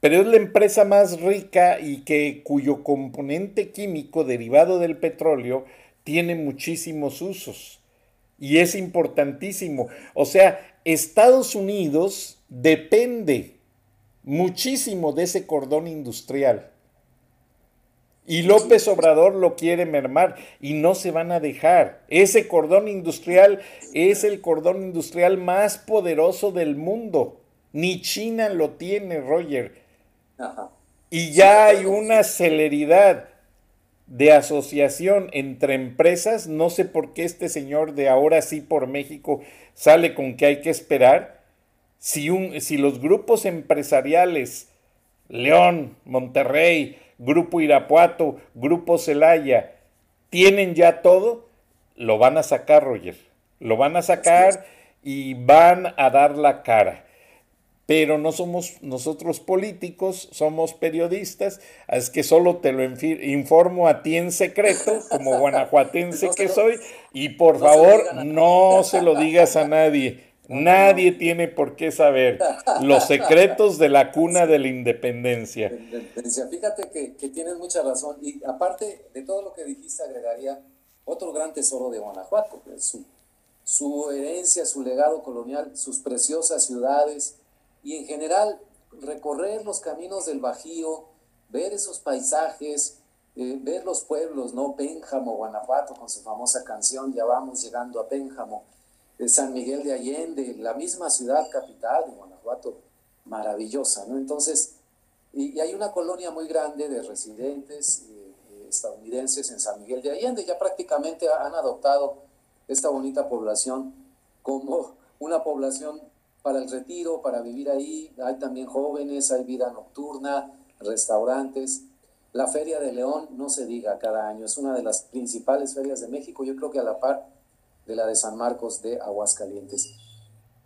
pero es la empresa más rica y que cuyo componente químico derivado del petróleo tiene muchísimos usos y es importantísimo. O sea, Estados Unidos depende muchísimo de ese cordón industrial. Y López Obrador lo quiere mermar y no se van a dejar. Ese cordón industrial es el cordón industrial más poderoso del mundo. Ni China lo tiene, Roger. Y ya hay una celeridad de asociación entre empresas. No sé por qué este señor de ahora sí por México sale con que hay que esperar. Si, un, si los grupos empresariales, León, Monterrey, Grupo Irapuato, Grupo Celaya, tienen ya todo, lo van a sacar, Roger. Lo van a sacar y van a dar la cara. Pero no somos nosotros políticos, somos periodistas, es que solo te lo informo a ti en secreto, como [LAUGHS] guanajuatense que soy, y por favor no se lo digas a nadie. Nadie tiene por qué saber los secretos de la cuna de la independencia. Fíjate que, que, tienes mucha razón. Y aparte de todo lo que dijiste, agregaría otro gran tesoro de Guanajuato, su, su herencia, su legado colonial, sus preciosas ciudades y en general recorrer los caminos del Bajío, ver esos paisajes, eh, ver los pueblos, ¿no? Pénjamo, Guanajuato, con su famosa canción, ya vamos llegando a Pénjamo San Miguel de Allende, la misma ciudad capital de Guanajuato, maravillosa, ¿no? Entonces, y, hay una colonia muy grande de residentes eh, eh, estadounidenses en San Miguel de Allende, ya prácticamente han adoptado esta bonita población como una población para el retiro, para vivir ahí, hay también jóvenes, hay vida nocturna, restaurantes. La Feria de León, no se diga cada año, es una de las principales ferias de México, yo creo que a la par de la de San Marcos de Aguascalientes.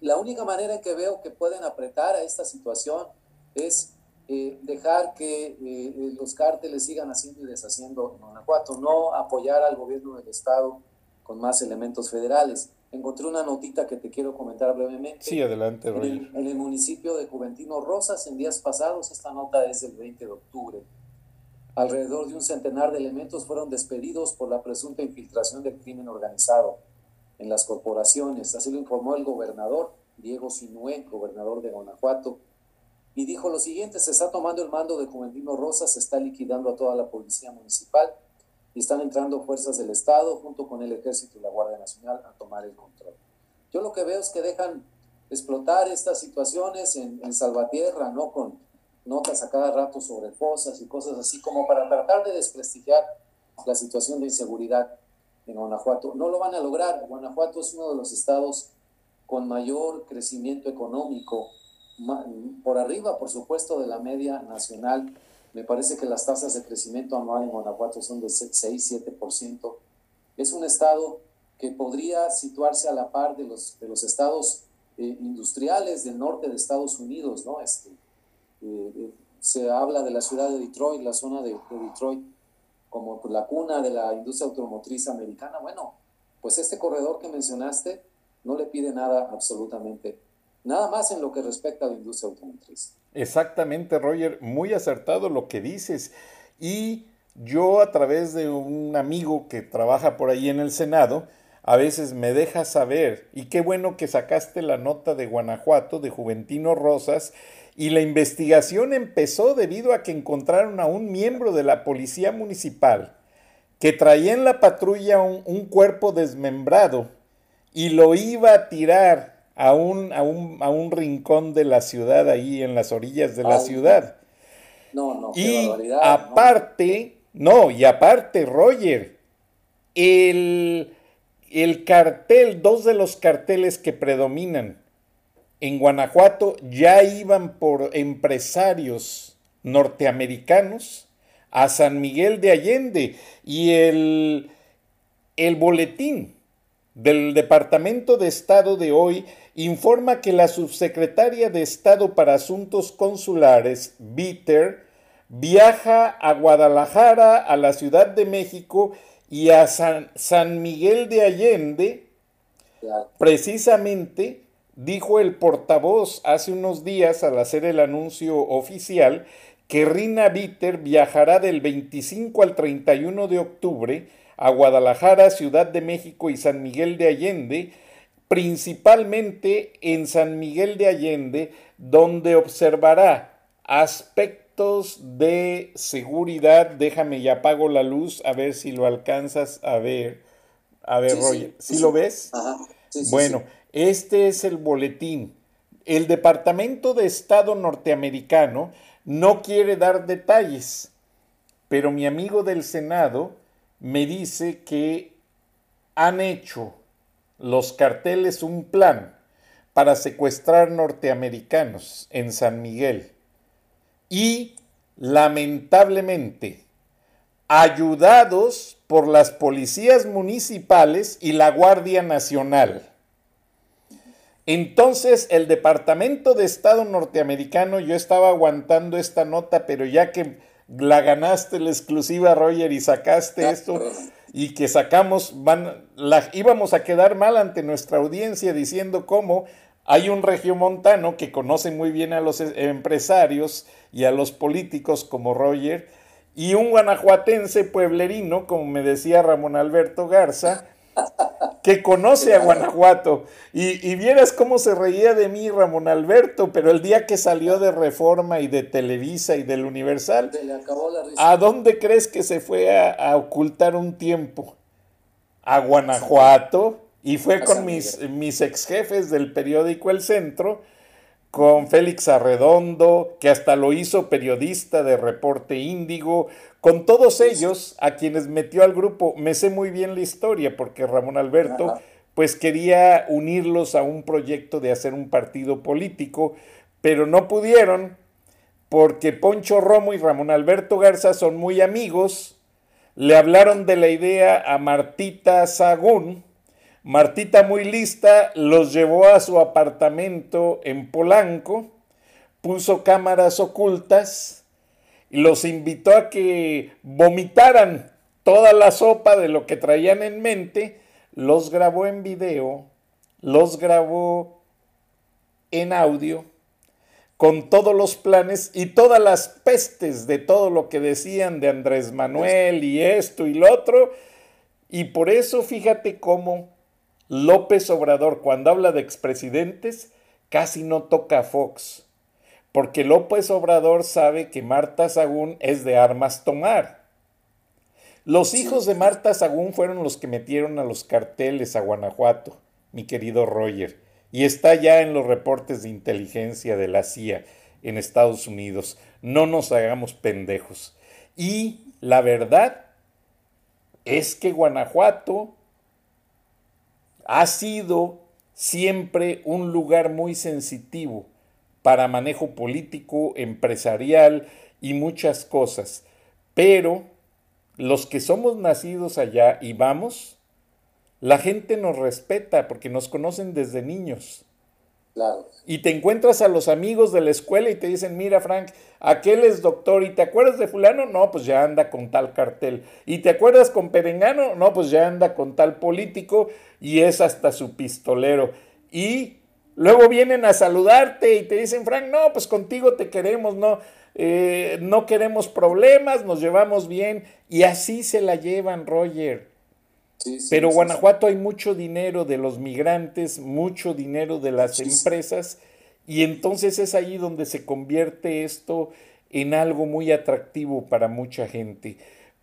La única manera en que veo que pueden apretar a esta situación es eh, dejar que eh, los cárteles sigan haciendo y deshaciendo en Guanajuato, no apoyar al gobierno del Estado con más elementos federales. Encontré una notita que te quiero comentar brevemente. Sí, adelante, en el, en el municipio de Juventino Rosas, en días pasados, esta nota es del 20 de octubre. Alrededor de un centenar de elementos fueron despedidos por la presunta infiltración del crimen organizado en las corporaciones. Así lo informó el gobernador Diego Sinué, gobernador de Guanajuato, y dijo lo siguiente, se está tomando el mando de Juventino Rosa, se está liquidando a toda la policía municipal y están entrando fuerzas del Estado junto con el Ejército y la Guardia Nacional a tomar el control. Yo lo que veo es que dejan explotar estas situaciones en, en Salvatierra, ¿no? Con notas a cada rato sobre fosas y cosas así como para tratar de desprestigiar la situación de inseguridad en Guanajuato. No lo van a lograr. Guanajuato es uno de los estados con mayor crecimiento económico, por arriba, por supuesto, de la media nacional. Me parece que las tasas de crecimiento anual en Guanajuato son de 6-7%. Es un estado que podría situarse a la par de los, de los estados eh, industriales del norte de Estados Unidos, ¿no? Este, eh, eh, se habla de la ciudad de Detroit, la zona de, Detroit, como la cuna de la industria automotriz americana. Bueno, pues este corredor que mencionaste no le pide nada absolutamente, nada más en lo que respecta a la industria automotriz. Exactamente, Roger, muy acertado lo que dices. Y yo a través de un amigo que trabaja por ahí en el Senado, a veces me deja saber, y qué bueno que sacaste la nota de Guanajuato, de Juventino Rosas, y la investigación empezó debido a que encontraron a un miembro de la policía municipal que traía en la patrulla un, cuerpo desmembrado y lo iba a tirar a un, a, un, rincón de la ciudad, ahí en las orillas de la ciudad. No, no, y aparte, no. y aparte, Roger, el, el cartel, dos de los carteles que predominan en Guanajuato ya iban por empresarios norteamericanos a San Miguel de Allende y el, el boletín del Departamento de Estado de hoy informa que la subsecretaria de Estado para Asuntos Consulares, Bitter, viaja a Guadalajara, a la Ciudad de México y a San, San Miguel de Allende, precisamente, dijo el portavoz hace unos días al hacer el anuncio oficial que Rina Bitter viajará del 25 al 31 de octubre a Guadalajara, Ciudad de México y San Miguel de Allende, principalmente en San Miguel de Allende, donde observará aspectos de seguridad. Déjame y apago la luz a ver si lo alcanzas a ver. A ver, Roger, ¿sí, lo ves? bueno, este es el boletín. El Departamento de Estado norteamericano no quiere dar detalles, pero mi amigo del Senado me dice que han hecho los carteles un plan para secuestrar norteamericanos en San Miguel y lamentablemente ayudados por las policías municipales y la Guardia Nacional. Entonces el Departamento de Estado norteamericano, yo estaba aguantando esta nota, pero ya que la ganaste la exclusiva, Roger, y sacaste esto y que sacamos, van, la, íbamos a quedar mal ante nuestra audiencia diciendo cómo hay un regiomontano que conoce muy bien a los empresarios y a los políticos como Roger, y un guanajuatense pueblerino, como me decía Ramón Alberto Garza, que conoce a Guanajuato. Y, vieras cómo se reía de mí Ramón Alberto, pero el día que salió de Reforma y de Televisa y del Universal, ¿a dónde crees que se fue a, ocultar un tiempo? A Guanajuato. Y fue con mis, mis ex jefes del periódico El Centro con Félix Arredondo, que hasta lo hizo periodista de Reporte Índigo, con todos ellos a quienes metió al grupo. Me sé muy bien la historia porque Ramón Alberto pues quería unirlos a un proyecto de hacer un partido político, pero no pudieron porque Poncho Romo y Ramón Alberto Garza son muy amigos. Le hablaron de la idea a Martita Sagún, Martita muy lista los llevó a su apartamento en Polanco, puso cámaras ocultas los invitó a que vomitaran toda la sopa de lo que traían en mente, los grabó en video, los grabó en audio, con todos los planes y todas las pestes de todo lo que decían de Andrés Manuel y esto y lo otro. Y por eso fíjate cómo López Obrador, cuando habla de expresidentes, casi no toca a Fox, porque López Obrador sabe que Marta Sagún es de armas tomar. Los hijos de Marta Sagún fueron los que metieron a los carteles a Guanajuato, mi querido Roger, y está ya en los reportes de inteligencia de la CIA en Estados Unidos. No nos hagamos pendejos. Y la verdad es que Guanajuato ha sido siempre un lugar muy sensitivo para manejo político, empresarial y muchas cosas. Pero los que somos nacidos allá y vamos, la gente nos respeta porque nos conocen desde niños. Claro. Y te encuentras a los amigos de la escuela y te dicen, mira Frank, aquel es doctor, ¿y te acuerdas de fulano? No, pues ya anda con tal cartel. ¿Y te acuerdas con Perengano? No, pues ya anda con tal político y es hasta su pistolero. Y luego vienen a saludarte y te dicen, Frank, no, pues contigo te queremos, no, eh, no queremos problemas, nos llevamos bien. Y así se la llevan, Roger. Pero Guanajuato hay mucho dinero de los migrantes, mucho dinero de las empresas, y entonces es ahí donde se convierte esto en algo muy atractivo para mucha gente.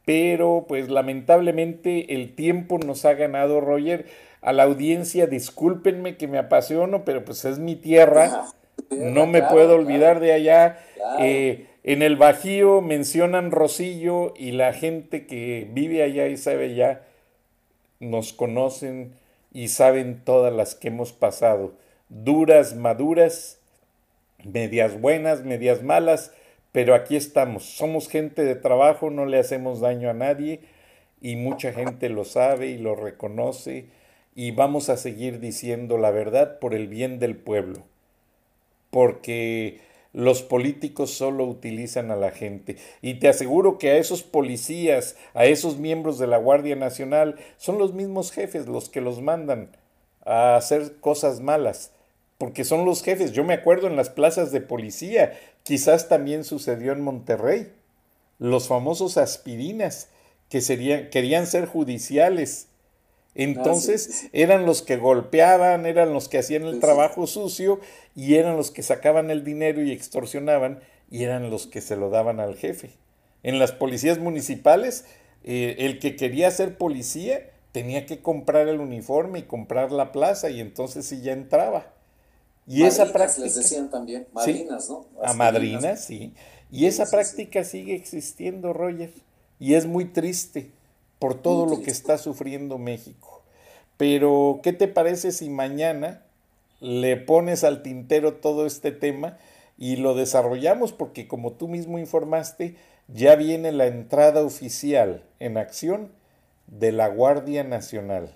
Pero pues lamentablemente el tiempo nos ha ganado, Roger. A la audiencia, discúlpenme que me apasiono, pero pues es mi tierra. no me puedo olvidar de allá. Eh, en el Bajío mencionan Rosillo y la gente que vive allá y sabe ya nos conocen y saben todas las que hemos pasado, duras, maduras, medias buenas, medias malas, pero aquí estamos, somos gente de trabajo, no le hacemos daño a nadie y mucha gente lo sabe y lo reconoce y vamos a seguir diciendo la verdad por el bien del pueblo, porque los políticos solo utilizan a la gente. Y te aseguro que a esos policías, a esos miembros de la Guardia Nacional, son los mismos jefes los que los mandan a hacer cosas malas, porque son los jefes. Yo me acuerdo en las plazas de policía, quizás también sucedió en Monterrey, los famosos aspirinas que serían, querían ser judiciales entonces eran los que golpeaban, eran los que hacían el trabajo sucio y eran los que sacaban el dinero y extorsionaban y eran los que se lo daban al jefe. En las policías municipales, eh, el que quería ser policía tenía que comprar el uniforme y comprar la plaza y entonces sí ya entraba. Y esa práctica... les decían también, madrinas, ¿no? a madrinas, sí. Y esa práctica sigue existiendo, Roger. Y es muy triste por todo lo que está sufriendo México. Pero, ¿qué te parece si mañana le pones al tintero todo este tema y lo desarrollamos? Porque como tú mismo informaste, ya viene la entrada oficial en acción de la Guardia Nacional.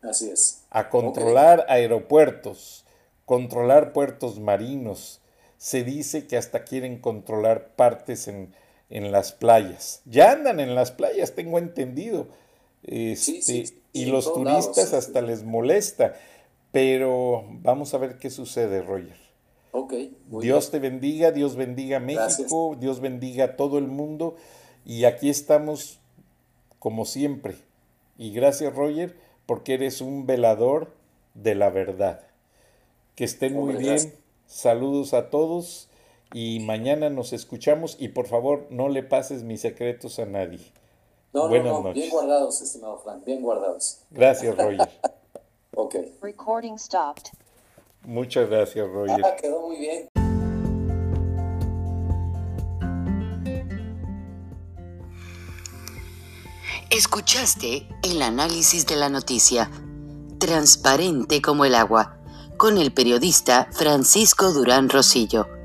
Así es. A controlar aeropuertos, controlar puertos marinos. Se dice que hasta quieren controlar partes en, en las playas. Ya andan en las playas, tengo entendido. Este, y los turistas hasta les molesta. Pero vamos a ver qué sucede, Roger. Dios te bendiga, Dios bendiga a México, Dios bendiga a todo el mundo. Y aquí estamos como siempre. Y gracias, Roger, porque eres un velador de la verdad. Que estén muy bien. Saludos a todos y mañana nos escuchamos y por favor no le pases mis secretos a nadie. No, Buenas no, no. Bien guardados, estimado Frank, bien guardados. Gracias, Roger. [LAUGHS] ok. Recording stopped. Muchas gracias, Roger. Ah, [LAUGHS] quedó muy bien. Escuchaste el análisis de la noticia, transparente como el agua, con el periodista Francisco Durán Rosillo